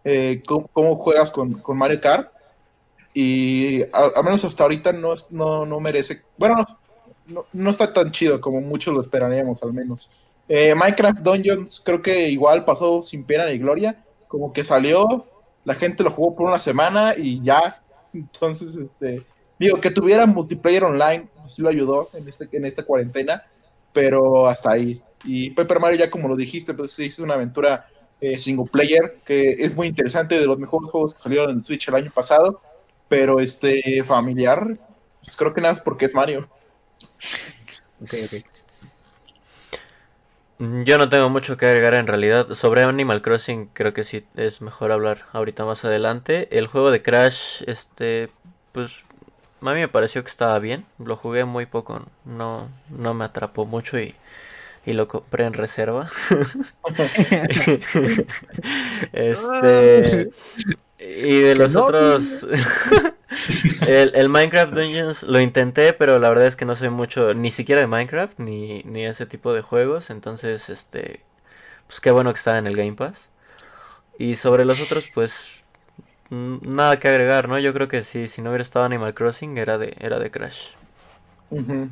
eh, cómo, cómo juegas con, con Mario Kart. Y al, menos hasta ahorita no, no, no merece. Bueno, no, no, no está tan chido como muchos lo esperaríamos, al menos. Eh, Minecraft Dungeons creo que igual pasó sin pena ni gloria. Como que salió, la gente lo jugó por una semana y ya. Entonces, este, digo, que tuviera multiplayer online, pues, sí lo ayudó en, este, en esta cuarentena, pero hasta ahí. Y Paper Mario, ya como lo dijiste, pues sí, es una aventura eh, single player que es muy interesante, de los mejores juegos que salieron en Switch el año pasado, pero este familiar, pues creo que nada es porque es Mario. Ok, ok. Mm, Yo no tengo mucho que agregar en realidad. Sobre Animal Crossing creo que sí es mejor hablar ahorita más adelante. El juego de Crash, este, pues a mí me pareció que estaba bien. Lo jugué muy poco, no, no me atrapó mucho y, y lo compré en reserva. Este, y de los no, otros, el, el Minecraft Dungeons lo intenté, pero la verdad es que no soy mucho, ni siquiera de Minecraft, ni, ni ese tipo de juegos, entonces, este, pues qué bueno que está en el Game Pass. Y sobre los otros, pues, mm, nada que agregar, ¿no? Yo creo que sí, si no hubiera estado Animal Crossing, era de, era de Crash. Ujú.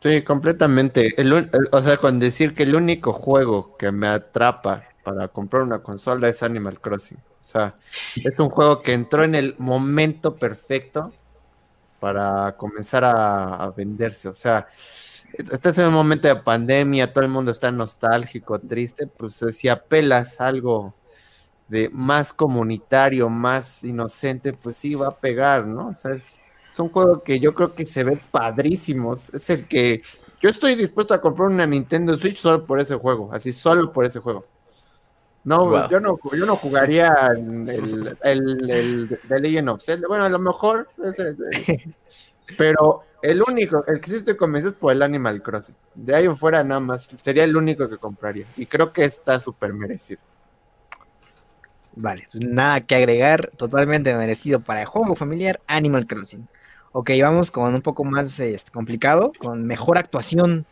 Sí, completamente. El el- o sea, con decir que el único juego que me atrapa para comprar una consola es Animal Crossing. O sea, es un juego que entró en el momento perfecto para comenzar a, venderse. O sea, estás en un momento de pandemia, todo el mundo está nostálgico, triste, pues si apelas a algo de más comunitario, más inocente, pues sí va a pegar, ¿no? O sea, es, es un juego que yo creo que se ve padrísimos. Es el que yo estoy dispuesto a comprar una Nintendo Switch solo por ese juego, así solo por ese juego. No, Wow. yo no, yo no jugaría el, el, el, The Legend of Zelda. Bueno, a lo mejor, ese- pero el único, el que sí estoy convencido es por el Animal Crossing. De ahí en fuera nada más, sería el único que compraría. Y creo que está súper merecido. Vale, pues nada que agregar, totalmente merecido para el juego familiar Animal Crossing. Ok, vamos con un poco más este, complicado, con mejor actuación.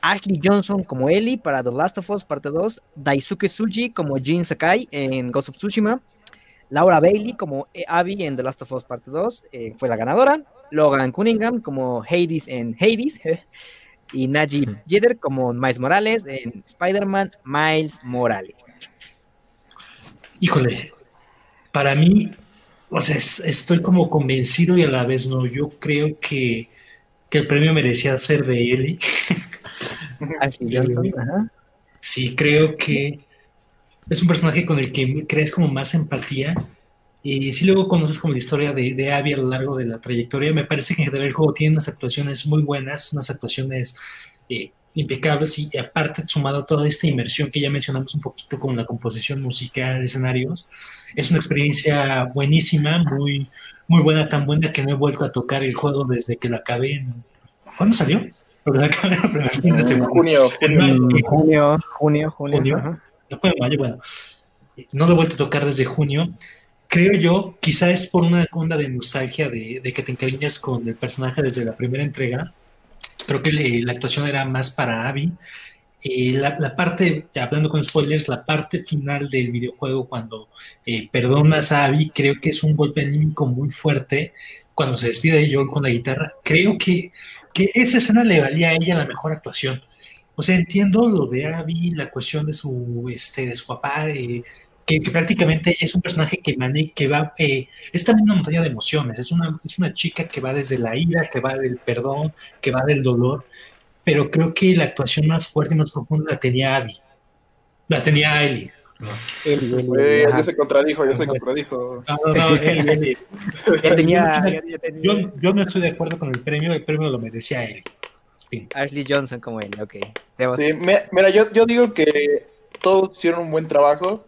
Ashley Johnson como Ellie para The Last of Us Parte 2, Daisuke Tsuji como Jin Sakai en Ghost of Tsushima, Laura Bailey como eh, Abby en The Last of Us Parte 2, eh, fue la ganadora, Logan Cunningham como Hades en Hades, y Najib Jeter como Miles Morales en Spider-Man Miles Morales. Híjole, para mí, o sea, es- estoy como convencido y a la vez no. Yo creo que, que el premio merecía ser de Johnson, ajá. Sí, creo que es un personaje con el que crees como más empatía. Y si luego conoces como la historia de, de Abby a lo largo de la trayectoria, me parece que en general el juego tiene unas actuaciones muy buenas, unas actuaciones eh, impecables y, aparte sumado a toda esta inmersión que ya mencionamos un poquito con la composición musical, escenarios, es una experiencia buenísima, muy, muy buena, tan buena que no he vuelto a tocar el juego desde que la acabé. en- ¿Cuándo salió? Porque la acabé el primer fin de En semana. junio, En junio. mayo. Mm, Junio, junio, junio. Junio. fue en mayo, bueno, no lo he vuelto a tocar desde junio. Creo yo, quizá es por una onda de nostalgia de, de que te encariñas con el personaje desde la primera entrega. Creo que le- la actuación era más para Abby. Eh, la, la parte, hablando con spoilers, la parte final del videojuego, cuando eh, perdonas a Abby, creo que es un golpe anímico muy fuerte. Cuando se despide de Joel con la guitarra, creo que, que esa escena le valía a ella la mejor actuación. O sea, entiendo lo de Abby, la cuestión de su, este, de su papá, eh, que, que prácticamente es un personaje que, mane que va, eh, es también una montaña de emociones, es una, es una chica que va desde la ira, que va del perdón, que va del dolor, pero creo que la actuación más fuerte y más profunda la tenía Abby, la tenía Ellie. Eli, Eli, Eh, ya se contradijo, ya se contradijo. No, no, no, Ellie, Ellie. Ya tenía, Yo- tenía Yo, yo no estoy de acuerdo con el premio, el premio lo merecía Ellie. Fin. Ashley Johnson como él, ok. Sí, mira, yo, yo digo que todos hicieron un buen trabajo.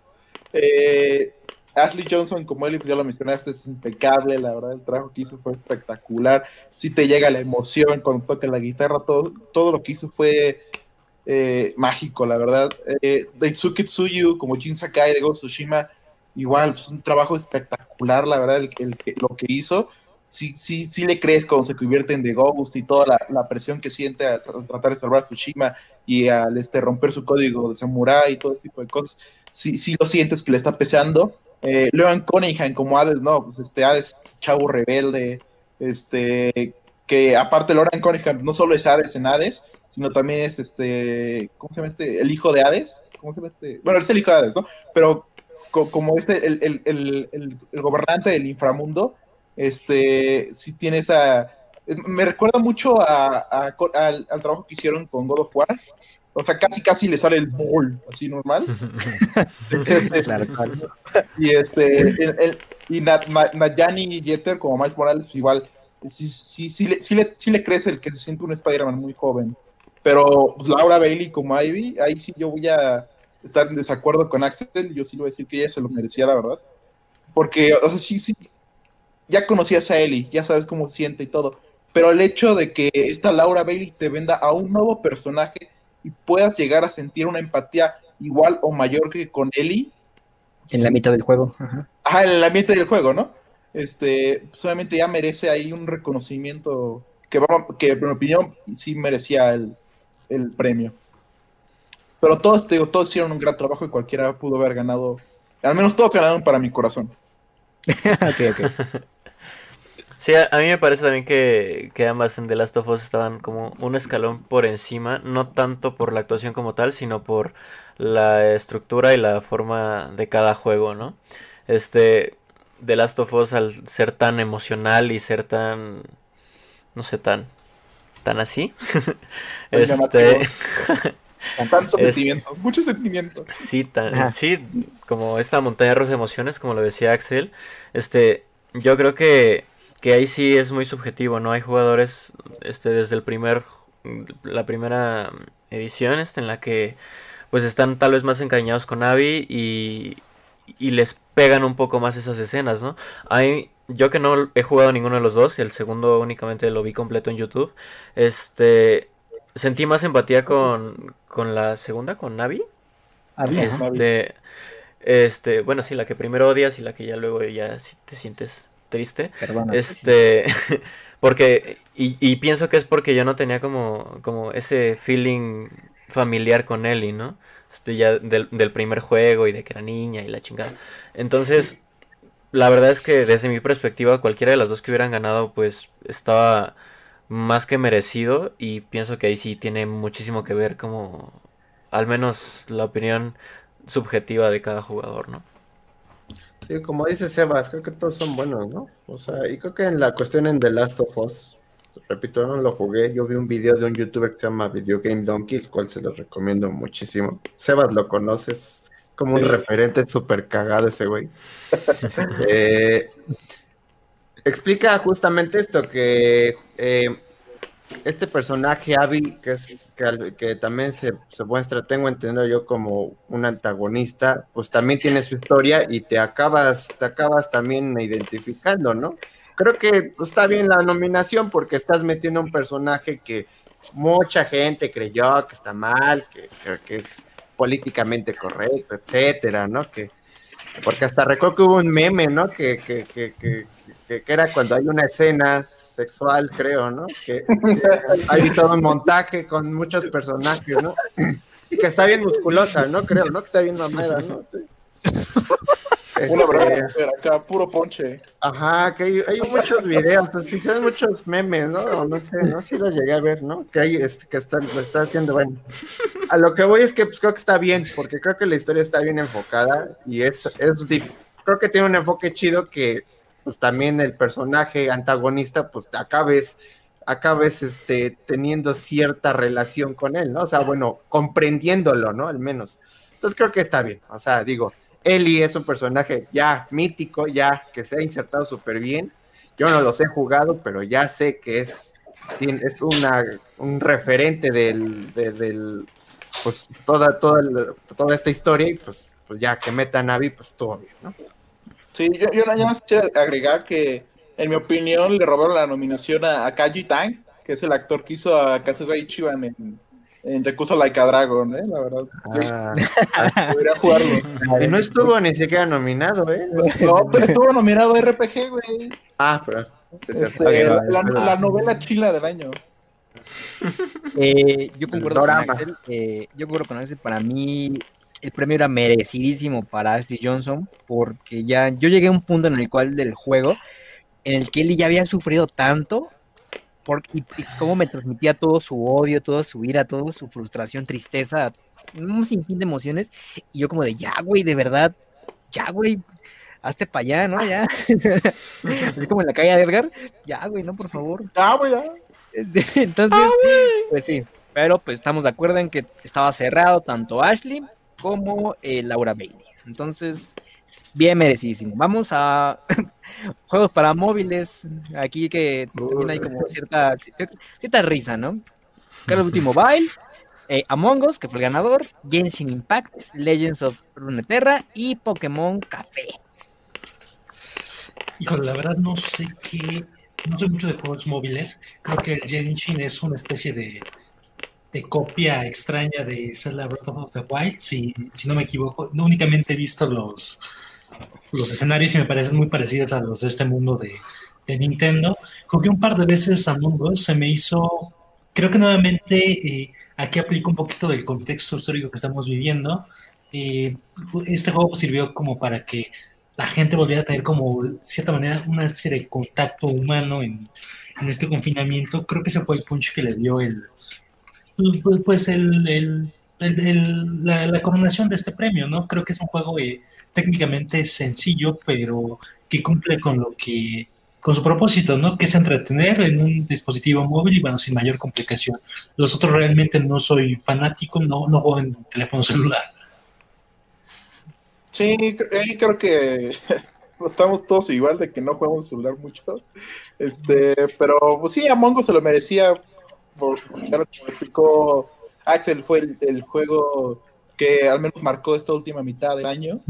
Eh, Ashley Johnson, como él, pues ya lo mencionaste, es impecable. La verdad, el trabajo que hizo fue espectacular. Sí te llega la emoción cuando toca la guitarra. Todo, todo lo que hizo fue eh, mágico, la verdad. Eh, Daisuke Tsuyu, como Jin Sakai de of Tsushima, igual, pues, un trabajo espectacular, la verdad, el, el lo que hizo. Sí, sí, sí le crees cuando se convierte en The y toda la, la presión que siente al tra- tratar de salvar a Tsushima y al este, romper su código de samurai y todo ese tipo de cosas. Sí, sí lo sientes que le está pesando. Eh, Leon Cunningham como Hades, no, pues este Hades, chavo rebelde, este, que aparte Leon Cunningham no solo es Hades en Hades, sino también es este, ¿cómo se llama este? El hijo de Hades, ¿cómo se llama este? Bueno, es el hijo de Hades, ¿no? Pero co- como este, el, el, el, el gobernante del inframundo, este, sí tiene esa, me recuerda mucho a, a- al, al trabajo que hicieron con God of War, o sea, casi casi le sale el ball, así normal. Claro, claro. Y este, el, el- y Nat- Nayani Jeter como Miles Morales, pues igual, sí, sí, sí, le, sí, le, sí le crece el que se siente un Spider-Man muy joven. Pero pues, Laura Bailey como Ivy, ahí sí yo voy a estar en desacuerdo con Axel, yo sí le voy a decir que ella se lo merecía, la verdad. Porque, o sea, sí, sí, ya conocías a Ellie, ya sabes cómo siente y todo. Pero el hecho de que esta Laura Bailey te venda a un nuevo personaje y puedas llegar a sentir una empatía igual o mayor que con Ellie, En la mitad del juego. Ajá. Ajá, en el ambiente del juego, ¿no? Este, pues, obviamente ya merece ahí un reconocimiento que, que en mi opinión sí merecía el, el premio. Pero todos, te digo, todos hicieron un gran trabajo y cualquiera pudo haber ganado. Al menos todos ganaron para mi corazón. ok, ok. Sí, a, a mí me parece también que, que ambas en The Last of Us estaban como un escalón por encima, no tanto por la actuación como tal, sino por la estructura y la forma de cada juego, ¿no? Este, The Last of Us al ser tan emocional y ser tan, no sé, tan, tan así. este, Con tanto sentimiento, mucho sentimiento. Sí, tan, sí, como esta montaña de emociones, como lo decía Axel. Este, yo creo que, que ahí sí es muy subjetivo, ¿no? Hay jugadores, este, desde el primer, la primera edición, este, en la que pues están tal vez más encariñados con Abby y, y les pegan un poco más esas escenas, ¿no? Hay, yo que no he jugado ninguno de los dos, y el segundo únicamente lo vi completo en YouTube, este, sentí más empatía con, con la segunda, con Navi. este, este, bueno, sí, la que primero odias y la que ya luego ya te sientes triste. este, porque, y, y, pienso que es porque yo no tenía como, como ese feeling familiar con Ellie, ¿no? Este, ya del, del primer juego y de que era niña y la chingada. Entonces, la verdad es que desde mi perspectiva, cualquiera de las dos que hubieran ganado, pues estaba más que merecido y pienso que ahí sí tiene muchísimo que ver como al menos la opinión subjetiva de cada jugador, ¿no? Sí, como dice Sebas, creo que todos son buenos, ¿no? O sea, y creo que en la cuestión en The Last of Us, repito, no lo jugué, yo vi un video de un youtuber que se llama Video Game Donkey, el cual se los recomiendo muchísimo. Sebas lo conoces, como un referente súper cagado ese güey. eh, explica justamente esto, que eh, este personaje, Abby, que es que, también se, muestra, tengo entendido yo como un antagonista, pues también tiene su historia y te acabas, te acabas también identificando, ¿no? Creo que está bien la nominación porque estás metiendo un personaje que mucha gente creyó que está mal, que, que es políticamente correcto, etcétera, ¿no? Que, porque hasta recuerdo que hubo un meme, ¿no? Que, que, que, que era cuando hay una escena sexual, creo, ¿no? Que, hay todo un montaje con muchos personajes, ¿no? Y que está bien musculosa, ¿no? Creo, ¿no? Que está bien mamada, ¿no? Sí. Una broma, acá, puro ponche. Ajá, que hay, muchos videos, así son muchos memes, ¿no? No sé, no sé si lo llegué a ver, ¿no? Que hay, este, que está, lo está haciendo, bueno. A lo que voy es que pues, creo que está bien, porque creo que la historia está bien enfocada y es, es creo que tiene un enfoque chido que pues también el personaje antagonista, pues acabes, acabes este, teniendo cierta relación con él, ¿no? O sea, bueno, comprendiéndolo, ¿no? Al menos. Entonces creo que está bien, o sea, digo, Eli es un personaje ya mítico, ya que se ha insertado súper bien. Yo no los he jugado, pero ya sé que es, es una, un referente del, del pues toda, toda, toda esta historia y pues, pues ya que meta a Navi, pues todo bien, ¿no? Sí, yo, yo nada más quiero agregar que, en mi opinión, le robaron la nominación a, Kaji Tang, que es el actor que hizo a Kazuga Ichiban en, en Yakuza Like a Dragon, ¿eh? La verdad. Ah, podría jugarlo. Y no estuvo ni siquiera nominado, ¿eh? No, pero estuvo nominado a RPG, güey. Ah, pero... Este, la, novela chila del año. Eh, yo concuerdo con Axel. Eh, yo concuerdo con Axel. Para mí, el premio era merecidísimo para Ashley Johnson. Porque ya yo llegué a un punto en el cual del juego en el que él ya había sufrido tanto y, cómo me transmitía todo su odio, toda su ira, toda su frustración, tristeza, un sinfín de emociones, y yo como de, ya, güey, de verdad, ya, güey, hazte para allá, ¿no? Ya. es como en la calle de Edgar, ya, güey, no, por favor. Ya, güey, ya. Entonces, pues sí, pero pues estamos de acuerdo en que estaba cerrado tanto Ashley como eh, Laura Bailey. Entonces, bien merecidísimo. Vamos a juegos para móviles. Aquí que también hay como cierta, cierta, risa, ¿no? Call of Duty Mobile, eh, Among Us, que fue el ganador, Genshin Impact, Legends of Runeterra y Pokémon Café. Híjole, la verdad no sé qué, no sé mucho de juegos móviles. Creo que Genshin es una especie de, de copia extraña de Zelda Breath of the Wild, si, si no me equivoco. No únicamente he visto los, los escenarios y me parecen muy parecidos a los de este mundo de, Nintendo. Jugué un par de veces a Mundo, se me hizo, creo que nuevamente eh, aquí aplico un poquito del contexto histórico que estamos viviendo. Eh, este juego sirvió como para que la gente volviera a tener como, de cierta manera, una especie de contacto humano en, en este confinamiento. Creo que ese fue el punch que le dio el, pues el, el el- la, la coronación de este premio, ¿no? Creo que es un juego eh, técnicamente sencillo, pero que cumple con lo que, con su propósito, ¿no? Que es entretener en un dispositivo móvil y bueno, sin mayor complicación. Los otros realmente no soy fanático, no, no juego en teléfono celular. Sí, ahí creo que estamos todos igual de que no jugamos celular mucho. Este, pero pues sí, Among Us se lo merecía. Por, lo como explicó Axel, fue el, el juego que al menos marcó esta última mitad del año,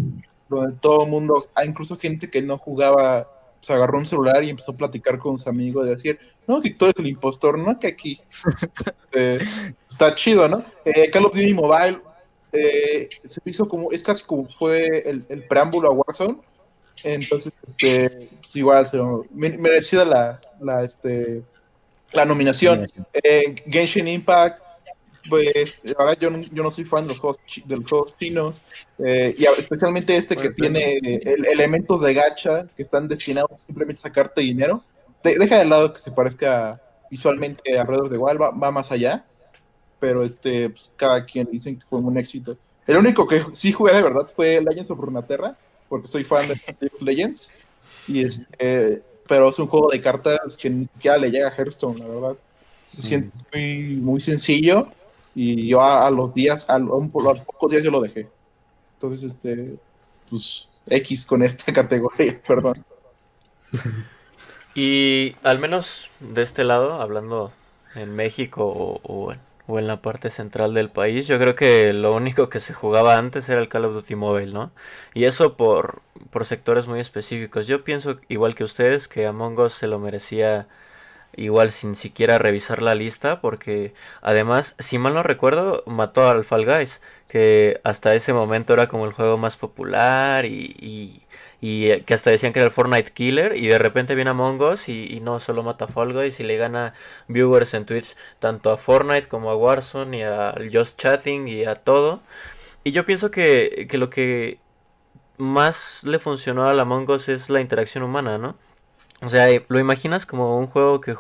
donde todo el mundo, ah, incluso gente que no jugaba, se agarró un celular y empezó a platicar con sus amigos, de decir, no, que tú eres el impostor, no, que aquí eh, está chido, ¿no? Eh, Call of Duty Mobile eh, se hizo como, es casi como fue el, el preámbulo a Warzone. Entonces, este, pues igual, se merecida la, la, este, la nominación. Eh, Genshin Impact, pues, la verdad, yo no, yo no soy fan de los juegos, chi- de los juegos chinos, eh, y a- especialmente este que tiene eh, el- elementos de gacha que están destinados simplemente a sacarte dinero. De- deja de lado que se parezca visualmente a Breath of the Wild, va, va más allá pero este, pues, cada quien dicen que fue un éxito. El único que sí jugué de verdad fue Legends of Runeterra, porque soy fan de Legends, y este, pero es un juego de cartas que ni siquiera le llega a Hearthstone, la verdad. Se siente muy, muy sencillo, y yo a, a los días, a, lo- a los pocos días yo lo dejé. Entonces, este, pues, X con esta categoría, perdón. Y al menos de este lado, hablando en México o, o en, o en la parte central del país, yo creo que lo único que se jugaba antes era el Call of Duty Mobile, ¿no? Y eso por, por sectores muy específicos. Yo pienso, igual que ustedes, que Among Us se lo merecía igual sin siquiera revisar la lista, porque además, si mal no recuerdo, mató al Fall Guys, que hasta ese momento era como el juego más popular y, y, y, eh, que hasta decían que era el Fortnite Killer, y de repente viene Among Us y, no, solo mata a Fall Guys y le gana viewers en Twitch tanto a Fortnite como a Warzone y a Just Chatting y a todo. Y yo pienso que, que lo que más le funcionó al Among Us es la interacción humana, ¿no? O sea, lo imaginas como un juego que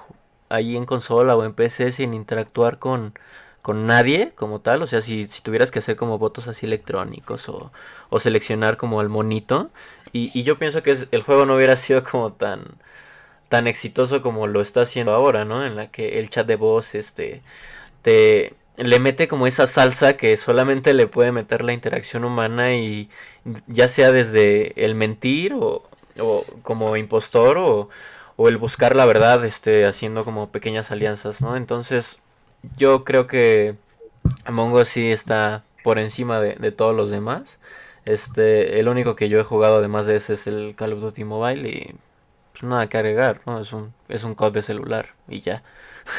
ahí en consola o en PC sin interactuar con, con nadie como tal. O sea, si, si tuvieras que hacer como votos así electrónicos o, o seleccionar como al monito. Y, y yo pienso que el juego no hubiera sido como tan, tan exitoso como lo está haciendo ahora, ¿no? En la que el chat de voz este, te le mete como esa salsa que solamente le puede meter la interacción humana y ya sea desde el mentir o, o como impostor o, o el buscar la verdad este haciendo como pequeñas alianzas, ¿no? Entonces yo creo que Among Us sí está por encima de, de todos los demás. Este, el único que yo he jugado además de ese es el Call of Duty Mobile y pues nada que agregar, ¿no? Es un, es un COD de celular y ya.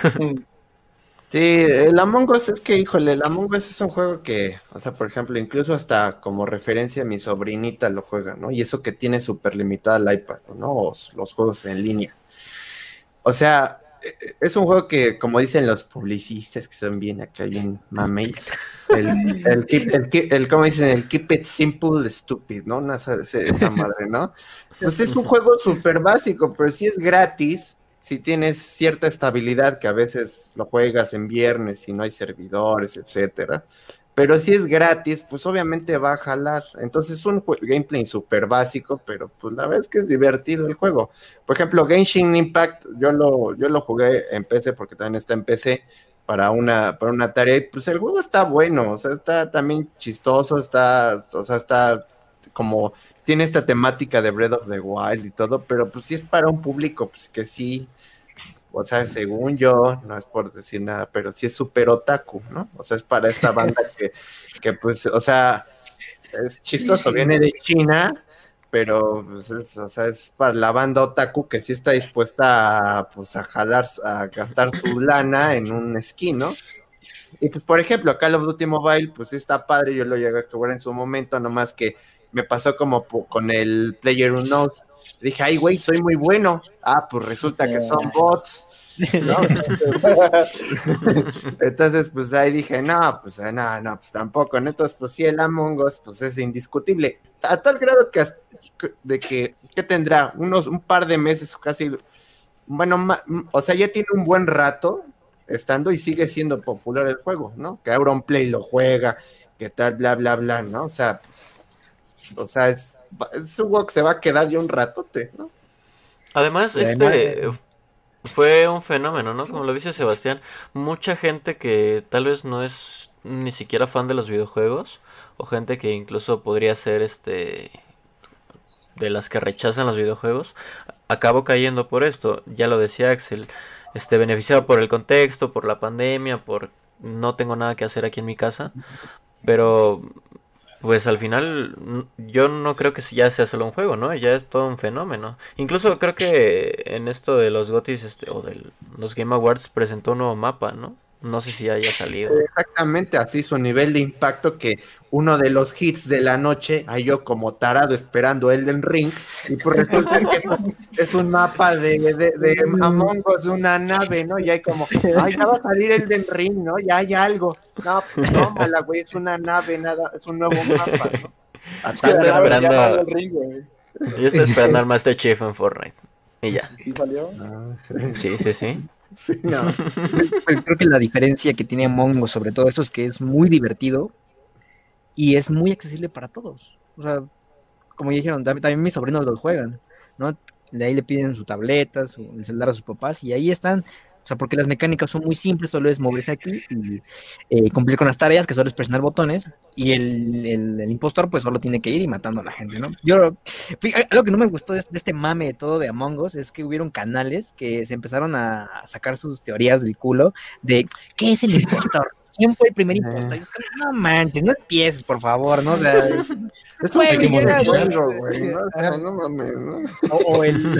Sí, el Among Us es que, híjole, el Among Us es un juego que, o sea, por ejemplo, incluso hasta como referencia mi sobrinita lo juega, ¿no? Y eso que tiene súper limitada el iPad, ¿no? O los juegos en línea. O sea, es un juego que, como dicen los publicistas que son bien acá, bien mameis, el, el, keep- el, keep- el- ¿cómo dicen? El keep it simple, stupid, ¿no? Una, esa, esa madre, ¿no? Pues es un juego súper básico, pero si es gratis, si tienes cierta estabilidad, que a veces lo juegas en viernes y no hay servidores, etcétera. Pero si es gratis, pues obviamente va a jalar. Entonces es un gameplay súper básico, pero pues la verdad es que es divertido el juego. Por ejemplo, Genshin Impact, yo lo, yo lo jugué en PC porque también está en PC para una, para una tarea. y, Pues el juego está bueno, o sea, está también chistoso, está, o sea, está como tiene esta temática de Breath of the Wild y todo, pero pues sí es para un público, pues que sí, o sea, según yo, no es por decir nada, pero sí es súper otaku, ¿no? O sea, es para esta banda que, que pues, o sea, es chistoso, viene de China, pero pues es, o sea, es para la banda otaku que sí está dispuesta a, pues, a jalar, a gastar su lana en un skin, ¿no? Y pues, por ejemplo, Call of Duty Mobile, pues sí está padre, yo lo llegué a jugar en su momento, nomás que me pasó como con el Player Unknowns. Dije, ay, güey, soy muy bueno. Ah, pues resulta que son bots. ¿no? Entonces, pues ahí dije, no, pues no, no, pues tampoco. ¿no? Entonces, pues sí, el Among Us, pues es indiscutible. A tal grado que, de que, ¿qué tendrá? Unos, un par de meses, casi, bueno, ma- o sea, ya tiene un buen rato estando y sigue siendo popular el juego, ¿no? Que Auronplay lo juega, que tal, bla, bla, bla, ¿no? O sea, o sea, es, es un juego que se va a quedar ya un ratote, ¿no? Además, este fue un fenómeno, ¿no? Como lo dice Sebastián, mucha gente que tal vez no es ni siquiera fan de los videojuegos, o gente que incluso podría ser este de las que rechazan los videojuegos, acabó cayendo por esto. Ya lo decía Axel, este beneficiado por el contexto, por la pandemia, por no tengo nada que hacer aquí en mi casa, pero pues al final yo no creo que ya sea solo un juego, ¿no? Ya es todo un fenómeno. Incluso creo que en esto de los GOTYs este, o de los Game Awards presentó un nuevo mapa, ¿no? No sé si haya salido. Exactamente así su nivel de impacto que uno de los hits de la noche, hay yo como tarado esperando Elden Ring, y pues resulta que es un, mapa de, de, de, Among Us, una nave, ¿no? Y hay como, ay, ya va a salir Elden Ring, ¿no? Ya hay algo. No, pues no, mala, güey, es una nave, nada, es un nuevo mapa, ¿no? Yo estoy esperando, yo estoy esperando al Master Chief en Fortnite. Y ya. ¿Sí salió? Sí, sí, sí. Sí, no. Pues creo que la diferencia que tiene Among Us sobre todo esto es que es muy divertido y es muy accesible para todos. O sea, como ya dijeron, también mis sobrinos los juegan, ¿no? De ahí le piden su tableta, su el celular a sus papás y ahí están. O sea, porque las mecánicas son muy simples, solo es moverse aquí y eh, cumplir con las tareas, que solo es presionar botones, y el, el, impostor pues solo tiene que ir y matando a la gente, ¿no? Yo, algo que no me gustó de, de, este mame de todo de Among Us es que hubieron canales que se empezaron a sacar sus teorías del culo de ¿qué es el impostor? ¿Quién fue el primer impostor? No manches, no empieces, por favor, ¿no? O sea, es güey. ¿no? O, sea, no mames, ¿no? o, o, el,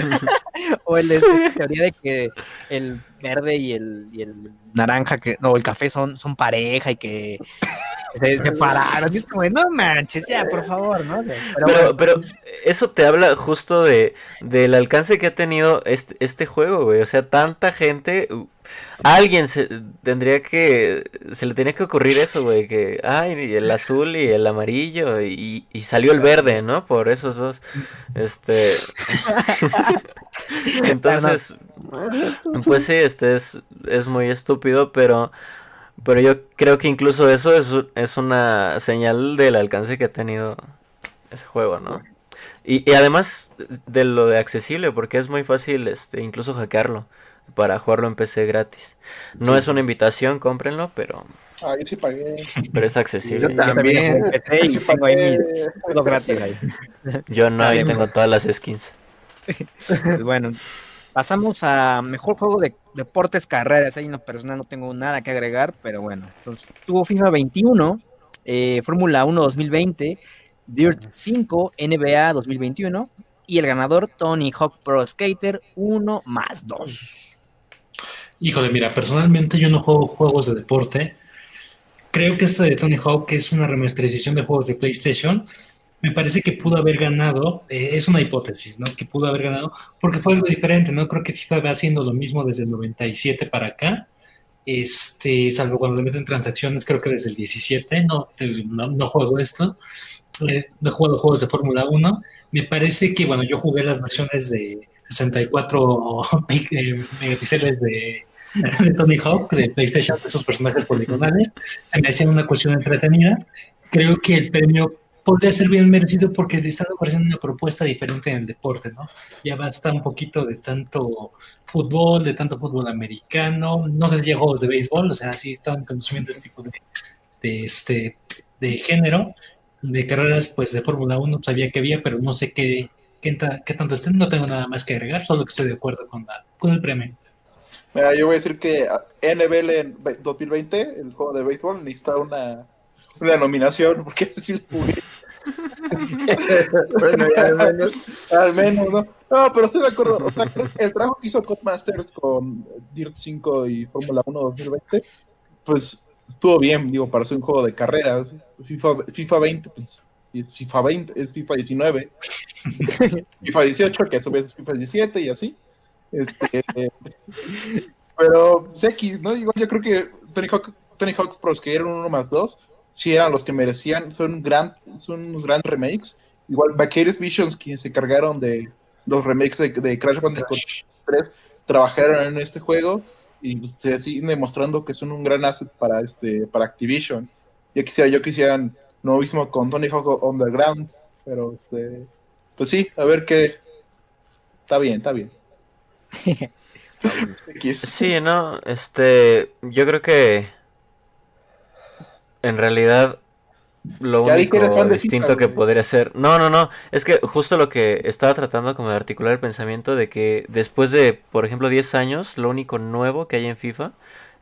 o el, esta teoría de que el verde y el, y el naranja, que no, el café son, son pareja y que se separaron. Y es como, no manches, ya, por favor, ¿no? Pero, pero, bueno. pero eso te habla justo de del alcance que ha tenido este, este juego, güey. O sea, tanta gente alguien se tendría que se le tenía que ocurrir eso güey que ay el azul y el amarillo y, y salió el verde no por esos dos este entonces pues sí este es es muy estúpido pero pero yo creo que incluso eso es, es una señal del alcance que ha tenido ese juego no y, y además de lo de accesible porque es muy fácil este incluso hackearlo para jugarlo en PC gratis. No sí. es una invitación, cómprenlo, pero. Ah, yo sí pagué. Pero es accesible. Yo también. Yo, también sí pagué. Todo gratis ahí. Yo no, ahí tengo todas las skins. Pues bueno, pasamos a mejor juego de deportes carreras. Ahí en lo personal no tengo nada que agregar, pero bueno. Entonces, tuvo FIFA 21, eh, Fórmula 1 2020, Dirt 5, NBA 2021 y el ganador Tony Hawk Pro Skater 1 más 2. Híjole, mira, personalmente yo no juego juegos de deporte. Creo que este de Tony Hawk es una remasterización de juegos de PlayStation. Me parece que pudo haber ganado, eh, es una hipótesis, ¿no? Que pudo haber ganado porque fue algo diferente, ¿no? Creo que FIFA va haciendo lo mismo desde el 97 para acá. Este, salvo cuando le meten transacciones, creo que desde el 17, no, no, no juego esto. Eh, no he jugado juegos de Fórmula 1. Me parece que, bueno, yo jugué las versiones de 64 megapíxeles de, de Tony Hawk, de PlayStation, de esos personajes poligonales. Se me hacía una cuestión entretenida. Creo que el premio podría ser bien merecido porque está ofreciendo una propuesta diferente en el deporte, ¿no? Ya basta un poquito de tanto fútbol, de tanto fútbol americano, no sé si hay juegos de béisbol, o sea, sí están consumiendo este tipo de, de, este, de género, de carreras pues de Fórmula 1 sabía que había, pero no sé qué, qué, qué, tanto estén, no tengo nada más que agregar, solo que estoy de acuerdo con, la, con el premio. Mira, yo voy a decir que NFL en 2020, el juego de béisbol, necesita una, una nominación, porque ese sí lo bueno, al menos, al menos, ¿no? No, pero estoy de acuerdo. O sea, el trabajo que hizo Codemasters con Dirt 5 y Fórmula 1 2020, pues estuvo bien, digo, para ser un juego de carreras. FIFA, FIFA 20, pues FIFA 20 es FIFA 19, FIFA 18, que a su vez es FIFA 17 y así. Este, pero X, ¿no? Igual yo creo que Tony Hawk, Tony Hawk's Pros, que eran uno más dos, sí eran los que merecían, son, gran, son unos grandes remakes. Igual Vicarious Visions, quienes se cargaron de los remakes de, de Crash Bandicoot 3, trabajaron en este juego. y pues, se siguen demostrando que son un gran asset para este para Activision. Yo quisiera, yo quisiera lo mismo con Tony Hawk Underground, pero este, pues sí, a ver qué. Está bien, está bien. Sí, no, este, yo creo que en realidad lo único eres fan de distinto FIFA, que podría ser, no, no, no, es que justo lo que estaba tratando como de articular el pensamiento de que después de, por ejemplo, 10 años, lo único nuevo que hay en FIFA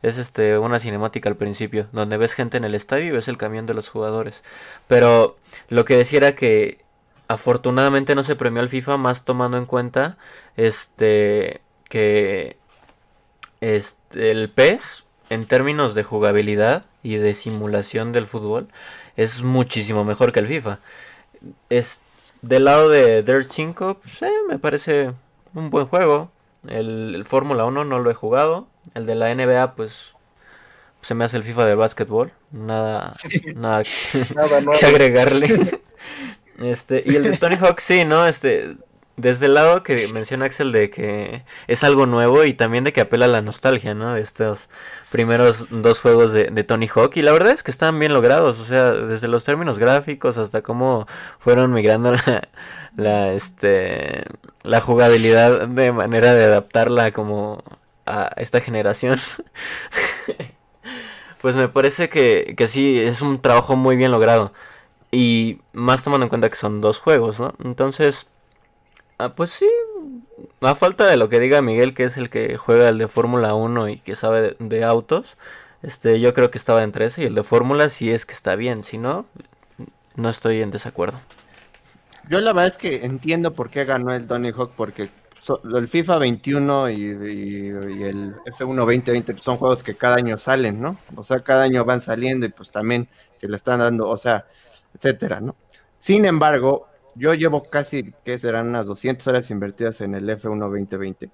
es este una cinemática al principio, donde ves gente en el estadio y ves el camión de los jugadores. Pero lo que decía era que afortunadamente no se premió al FIFA más tomando en cuenta este que este, el PES en términos de jugabilidad y de simulación del fútbol es muchísimo mejor que el FIFA. Es del lado de Dirt 5, pues, eh, me parece un buen juego. El, el Fórmula 1 no lo he jugado. El de la NBA, pues se me hace el FIFA del básquetbol. Nada, nada que agregarle. Este, y el de Tony Hawk sí, ¿no? Este, desde el lado que menciona Axel de que es algo nuevo y también de que apela a la nostalgia, ¿no? De estos primeros dos juegos de, de Tony Hawk. Y la verdad es que están bien logrados, o sea, desde los términos gráficos hasta cómo fueron migrando la, la, este, la jugabilidad de manera de adaptarla como a esta generación. Pues me parece que, que sí, es un trabajo muy bien logrado. Y más tomando en cuenta que son dos juegos, ¿no? Entonces, ah, pues sí, a falta de lo que diga Miguel, que es el que juega el de Fórmula 1 y que sabe de, autos, este, yo creo que estaba entre ese y el de Fórmula sí es que está bien, si no, no estoy en desacuerdo. Yo la verdad es que entiendo por qué ganó el Tony Hawk, porque el FIFA 21 y, el F1 2020 son juegos que cada año salen, ¿no? O sea, cada año van saliendo y pues también te le están dando, o sea, etcétera, ¿no? Sin embargo, yo llevo casi, que serán unas 200 horas invertidas en el F1 2020.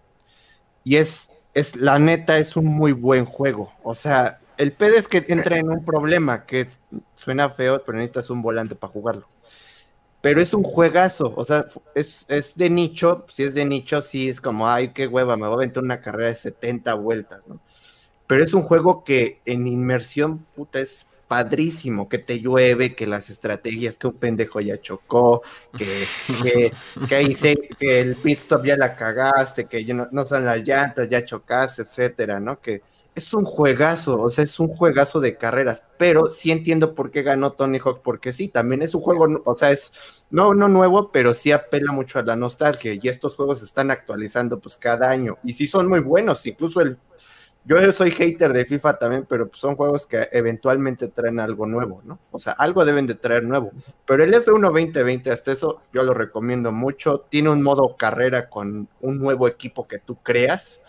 Y es, es, la neta, es un muy buen juego. O sea, el pedo es que entra en un problema, que es- suena feo, pero necesitas un volante para jugarlo pero es un juegazo, o sea, es, es de nicho, si es de nicho, sí es como, ay, qué hueva, me voy a aventar una carrera de 70 vueltas, ¿no? Pero es un juego que en inmersión, puta, es padrísimo, que te llueve, que las estrategias, que un pendejo ya chocó, que, que, que, se- que el pit stop ya la cagaste, que no, no son las llantas, ya chocaste, etcétera, ¿no? Que es un juegazo, o sea, es un juegazo de carreras, pero sí entiendo por qué ganó Tony Hawk, porque sí, también es un juego, o sea, es no, no nuevo, pero sí apela mucho a la nostalgia y estos juegos se están actualizando pues cada año y sí son muy buenos, incluso el yo soy hater de FIFA también, pero son juegos que eventualmente traen algo nuevo, ¿no? O sea, algo deben de traer nuevo. Pero el F1 2020 hasta eso yo lo recomiendo mucho. Tiene un modo carrera con un nuevo equipo que tú creas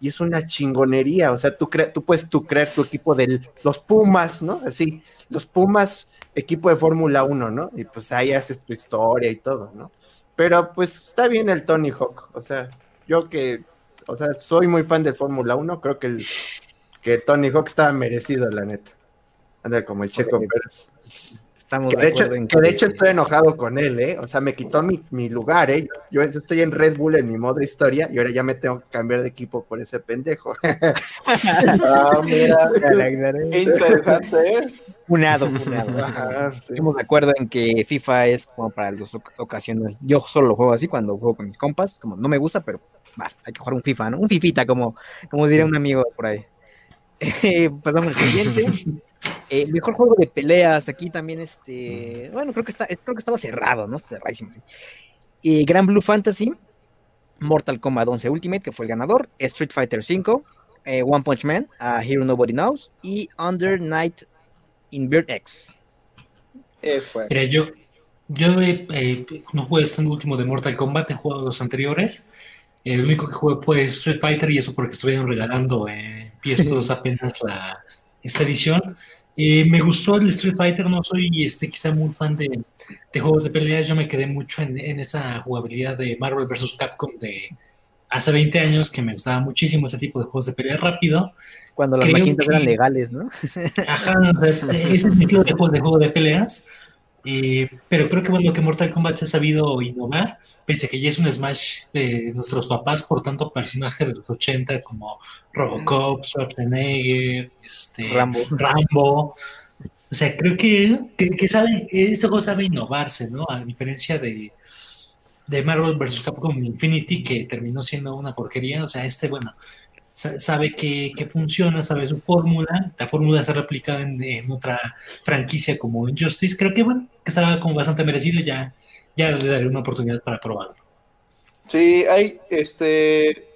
y es una chingonería. O sea, tú, tú puedes tú crear tu equipo de los Pumas, ¿no? Así, los Pumas, equipo de Fórmula 1, ¿no? Y pues ahí haces tu historia y todo, ¿no? Pero pues está bien el Tony Hawk. O sea, yo que, o sea, soy muy fan del Fórmula 1, creo que el que Tony Hawk estaba merecido, la neta. Anda como el Checo. Pérez. Estamos Que de, hecho, acuerdo en que de hecho estoy enojado con él, ¿eh? O sea, me quitó mi, mi lugar, ¿eh? Yo estoy en Red Bull en mi modo historia y ahora ya me tengo que cambiar de equipo por ese pendejo. Ah, mira, qué interesante, ¿eh? Funado, funado. Ajá, sí. Estamos de acuerdo en que FIFA es como para las oc- ocasiones. Yo solo lo juego así cuando juego con mis compas. Como no me gusta, pero hay que jugar un FIFA, ¿no? Un fifita, como, como diría un amigo por ahí. Eh, pasamos al siguiente. Eh, mejor juego de peleas. Aquí también, este. Bueno, creo que está, creo que estaba cerrado, ¿no? Cerradísimo. Eh, Gran Blue Fantasy, Mortal Kombat 11 Ultimate, que fue el ganador, Street Fighter 5, eh, One Punch Man, a Hero Nobody Knows, y Under Night in Bird X. Es. Mira, yo, yo eh, eh, no jugué este último de Mortal Kombat, he jugado los anteriores. El único que jugué fue Street Fighter y eso porque estuvieron regalando eh, PS2 apenas la, esta edición. Eh, me gustó el Street Fighter, no soy este, quizá muy fan de, de juegos de peleas, yo me quedé mucho en, en esa jugabilidad de Marvel vs. Capcom de hace 20 años, que me gustaba muchísimo ese tipo de juegos de pelea rápido. Cuando las Creo maquinitas que- eran legales, ¿no? Ajá, ese estilo de juego, de juego de peleas. Eh, pero creo que bueno, que Mortal Kombat se ha sabido innovar, pese a que ya es un Smash de nuestros papás, por tanto, personajes de los 80 como Robocop, Schwarzenegger, este, Rambo. Rambo. O sea, creo que, que, que sabe, este juego sabe innovarse, ¿no? A diferencia de, de Marvel vs. Capcom Infinity, que terminó siendo una porquería. O sea, este, bueno, sabe que, que funciona, sabe su fórmula. La fórmula está replicada en, en otra franquicia como Injustice. Creo que, bueno, estará como bastante merecido. Ya, ya le daré una oportunidad para probarlo. Sí, hay, este,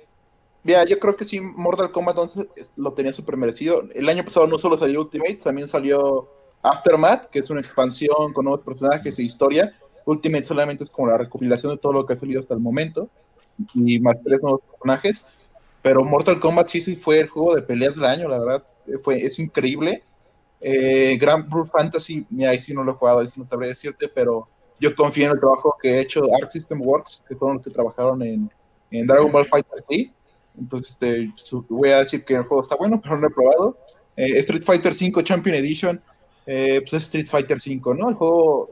mira, yo creo que sí, Mortal Kombat 11 es- lo tenía súper merecido. El año pasado no solo salió Ultimate, también salió Aftermath, que es una expansión con nuevos personajes e historia. Ultimate solamente es como la recopilación de todo lo que ha salido hasta el momento y más tres nuevos personajes. Pero Mortal Kombat sí, sí fue el juego de peleas del año, la verdad, eh, fue, es increíble. Eh, Grand Blue Fantasy, ahí sí no lo he jugado, ahí sí no sabría decirte, pero yo confío en el trabajo que ha hecho Arc System Works, que fueron los que trabajaron en, Dragon Ball Fighter Z. Entonces, este, voy a decir que el juego está bueno, pero no lo he probado. Eh, Street Fighter V Champion Edition, eh, pues es Street Fighter V, ¿no? El juego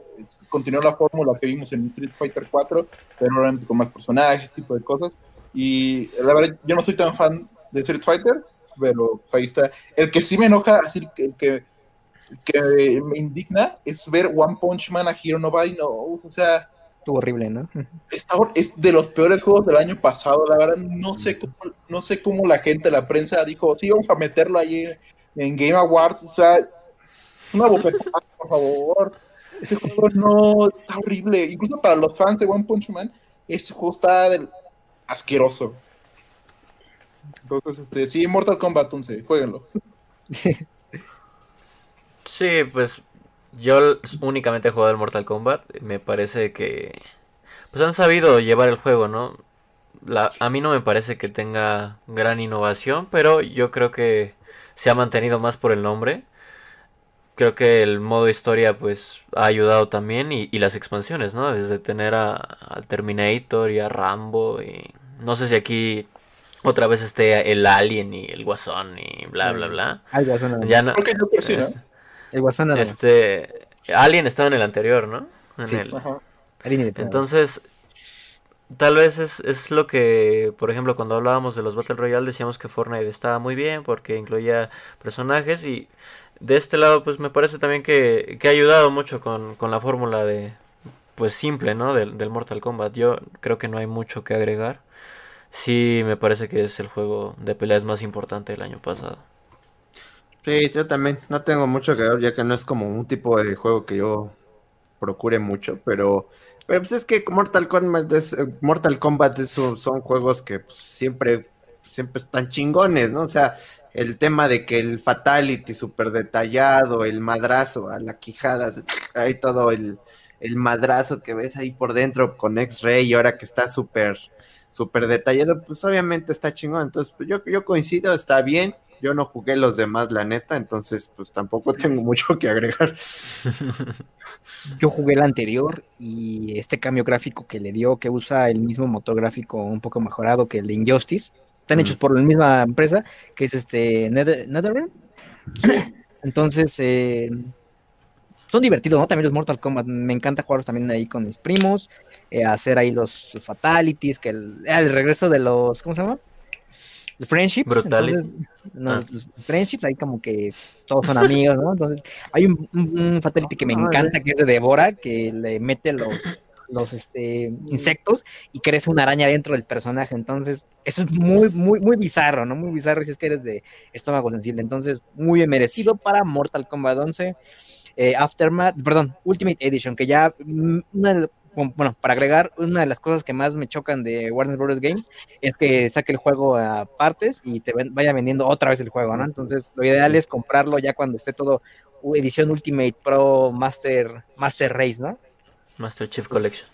continuó la fórmula que vimos en Street Fighter 4, pero obviamente con más personajes, tipo de cosas. Y la verdad, yo no soy tan fan de Street Fighter, pero ahí está. El que sí me enoja, así que, el que, que me indigna, es ver One Punch Man a Hero Nobody Knows. O sea, Estuvo horrible, ¿no? está- es de los peores juegos del año pasado, la verdad, no sé cómo, no sé cómo la gente, la prensa dijo, sí, vamos a meterlo ahí en, Game Awards, o sea, una bofetada, por favor. Ese juego no, está horrible, incluso para los fans de One Punch Man, este juego está del- asqueroso. Entonces, este, sí, Mortal Kombat 11, jueguenlo. Sí, pues yo únicamente he jugado el Mortal Kombat. Me parece que pues han sabido llevar el juego, ¿no? A mí no me parece que tenga gran innovación, pero yo creo que se ha mantenido más por el nombre. Creo que el modo historia pues ha ayudado también y, las expansiones, ¿no? Desde tener a, al Terminator y a Rambo y no sé si aquí otra vez esté el Alien y el Guasón y bla bla bla. Ah, el Guasón. Ya no, Creo que yo creo que sí, ¿no? es- El Guasón este, Alien estaba en el anterior, ¿no? En Sí. el- Ajá. Entonces, tal vez es, es lo que, por ejemplo, cuando hablábamos de los Battle Royale decíamos que Fortnite estaba muy bien porque incluía personajes y de este lado pues me parece también que, que ha ayudado mucho con, con la fórmula de, pues simple, ¿no? Del, del Mortal Kombat. Yo creo que no hay mucho que agregar. Sí, me parece que es el juego de peleas más importante del año pasado. Sí, yo también. No tengo mucho que ver, ya que no es como un tipo de juego que yo procure mucho, pero, pero pues es que Mortal Kombat es, eh, Mortal Kombat es son juegos que pues, siempre, siempre están chingones, ¿no? O sea, el tema de que el fatality súper detallado, el madrazo a la quijada, hay todo el, el madrazo que ves ahí por dentro con X-Ray y ahora que está súper súper detallado, pues obviamente está chingón. Entonces, pues yo, yo coincido, está bien. Yo no jugué los demás, la neta, entonces pues tampoco tengo mucho que agregar. Yo jugué el anterior y este cambio gráfico que le dio, que usa el mismo motor gráfico un poco mejorado que el de Injustice, están hechos por la misma empresa, que es este Nether, NetherRealm. Entonces, eh, son divertidos, ¿no? También los Mortal Kombat, me encanta jugarlos también ahí con mis primos, eh, hacer ahí los, los fatalities, que el, ah, el regreso de los, ¿cómo se llama? Los friendships. Entonces, no, Ah. los friendships, ahí como que todos son amigos, ¿no? Entonces, hay un, un- un fatality que me Ah, encanta, que es de Devora, que le mete los, los este, insectos y crece una araña dentro del personaje. Entonces, eso es muy, muy, muy bizarro, ¿no? Muy bizarro si es que eres de estómago sensible. Entonces, muy bien merecido para Mortal Kombat 11. Eh, Aftermath, perdón, Ultimate Edition, que ya, mm, una bueno, para agregar, una de las cosas que más me chocan de Warner Bros. Games es que saque el juego a partes y te vaya vendiendo otra vez el juego, ¿no? Entonces, lo ideal es comprarlo ya cuando esté todo edición Ultimate Pro Master, Master Race, ¿no? Master Chief Collection.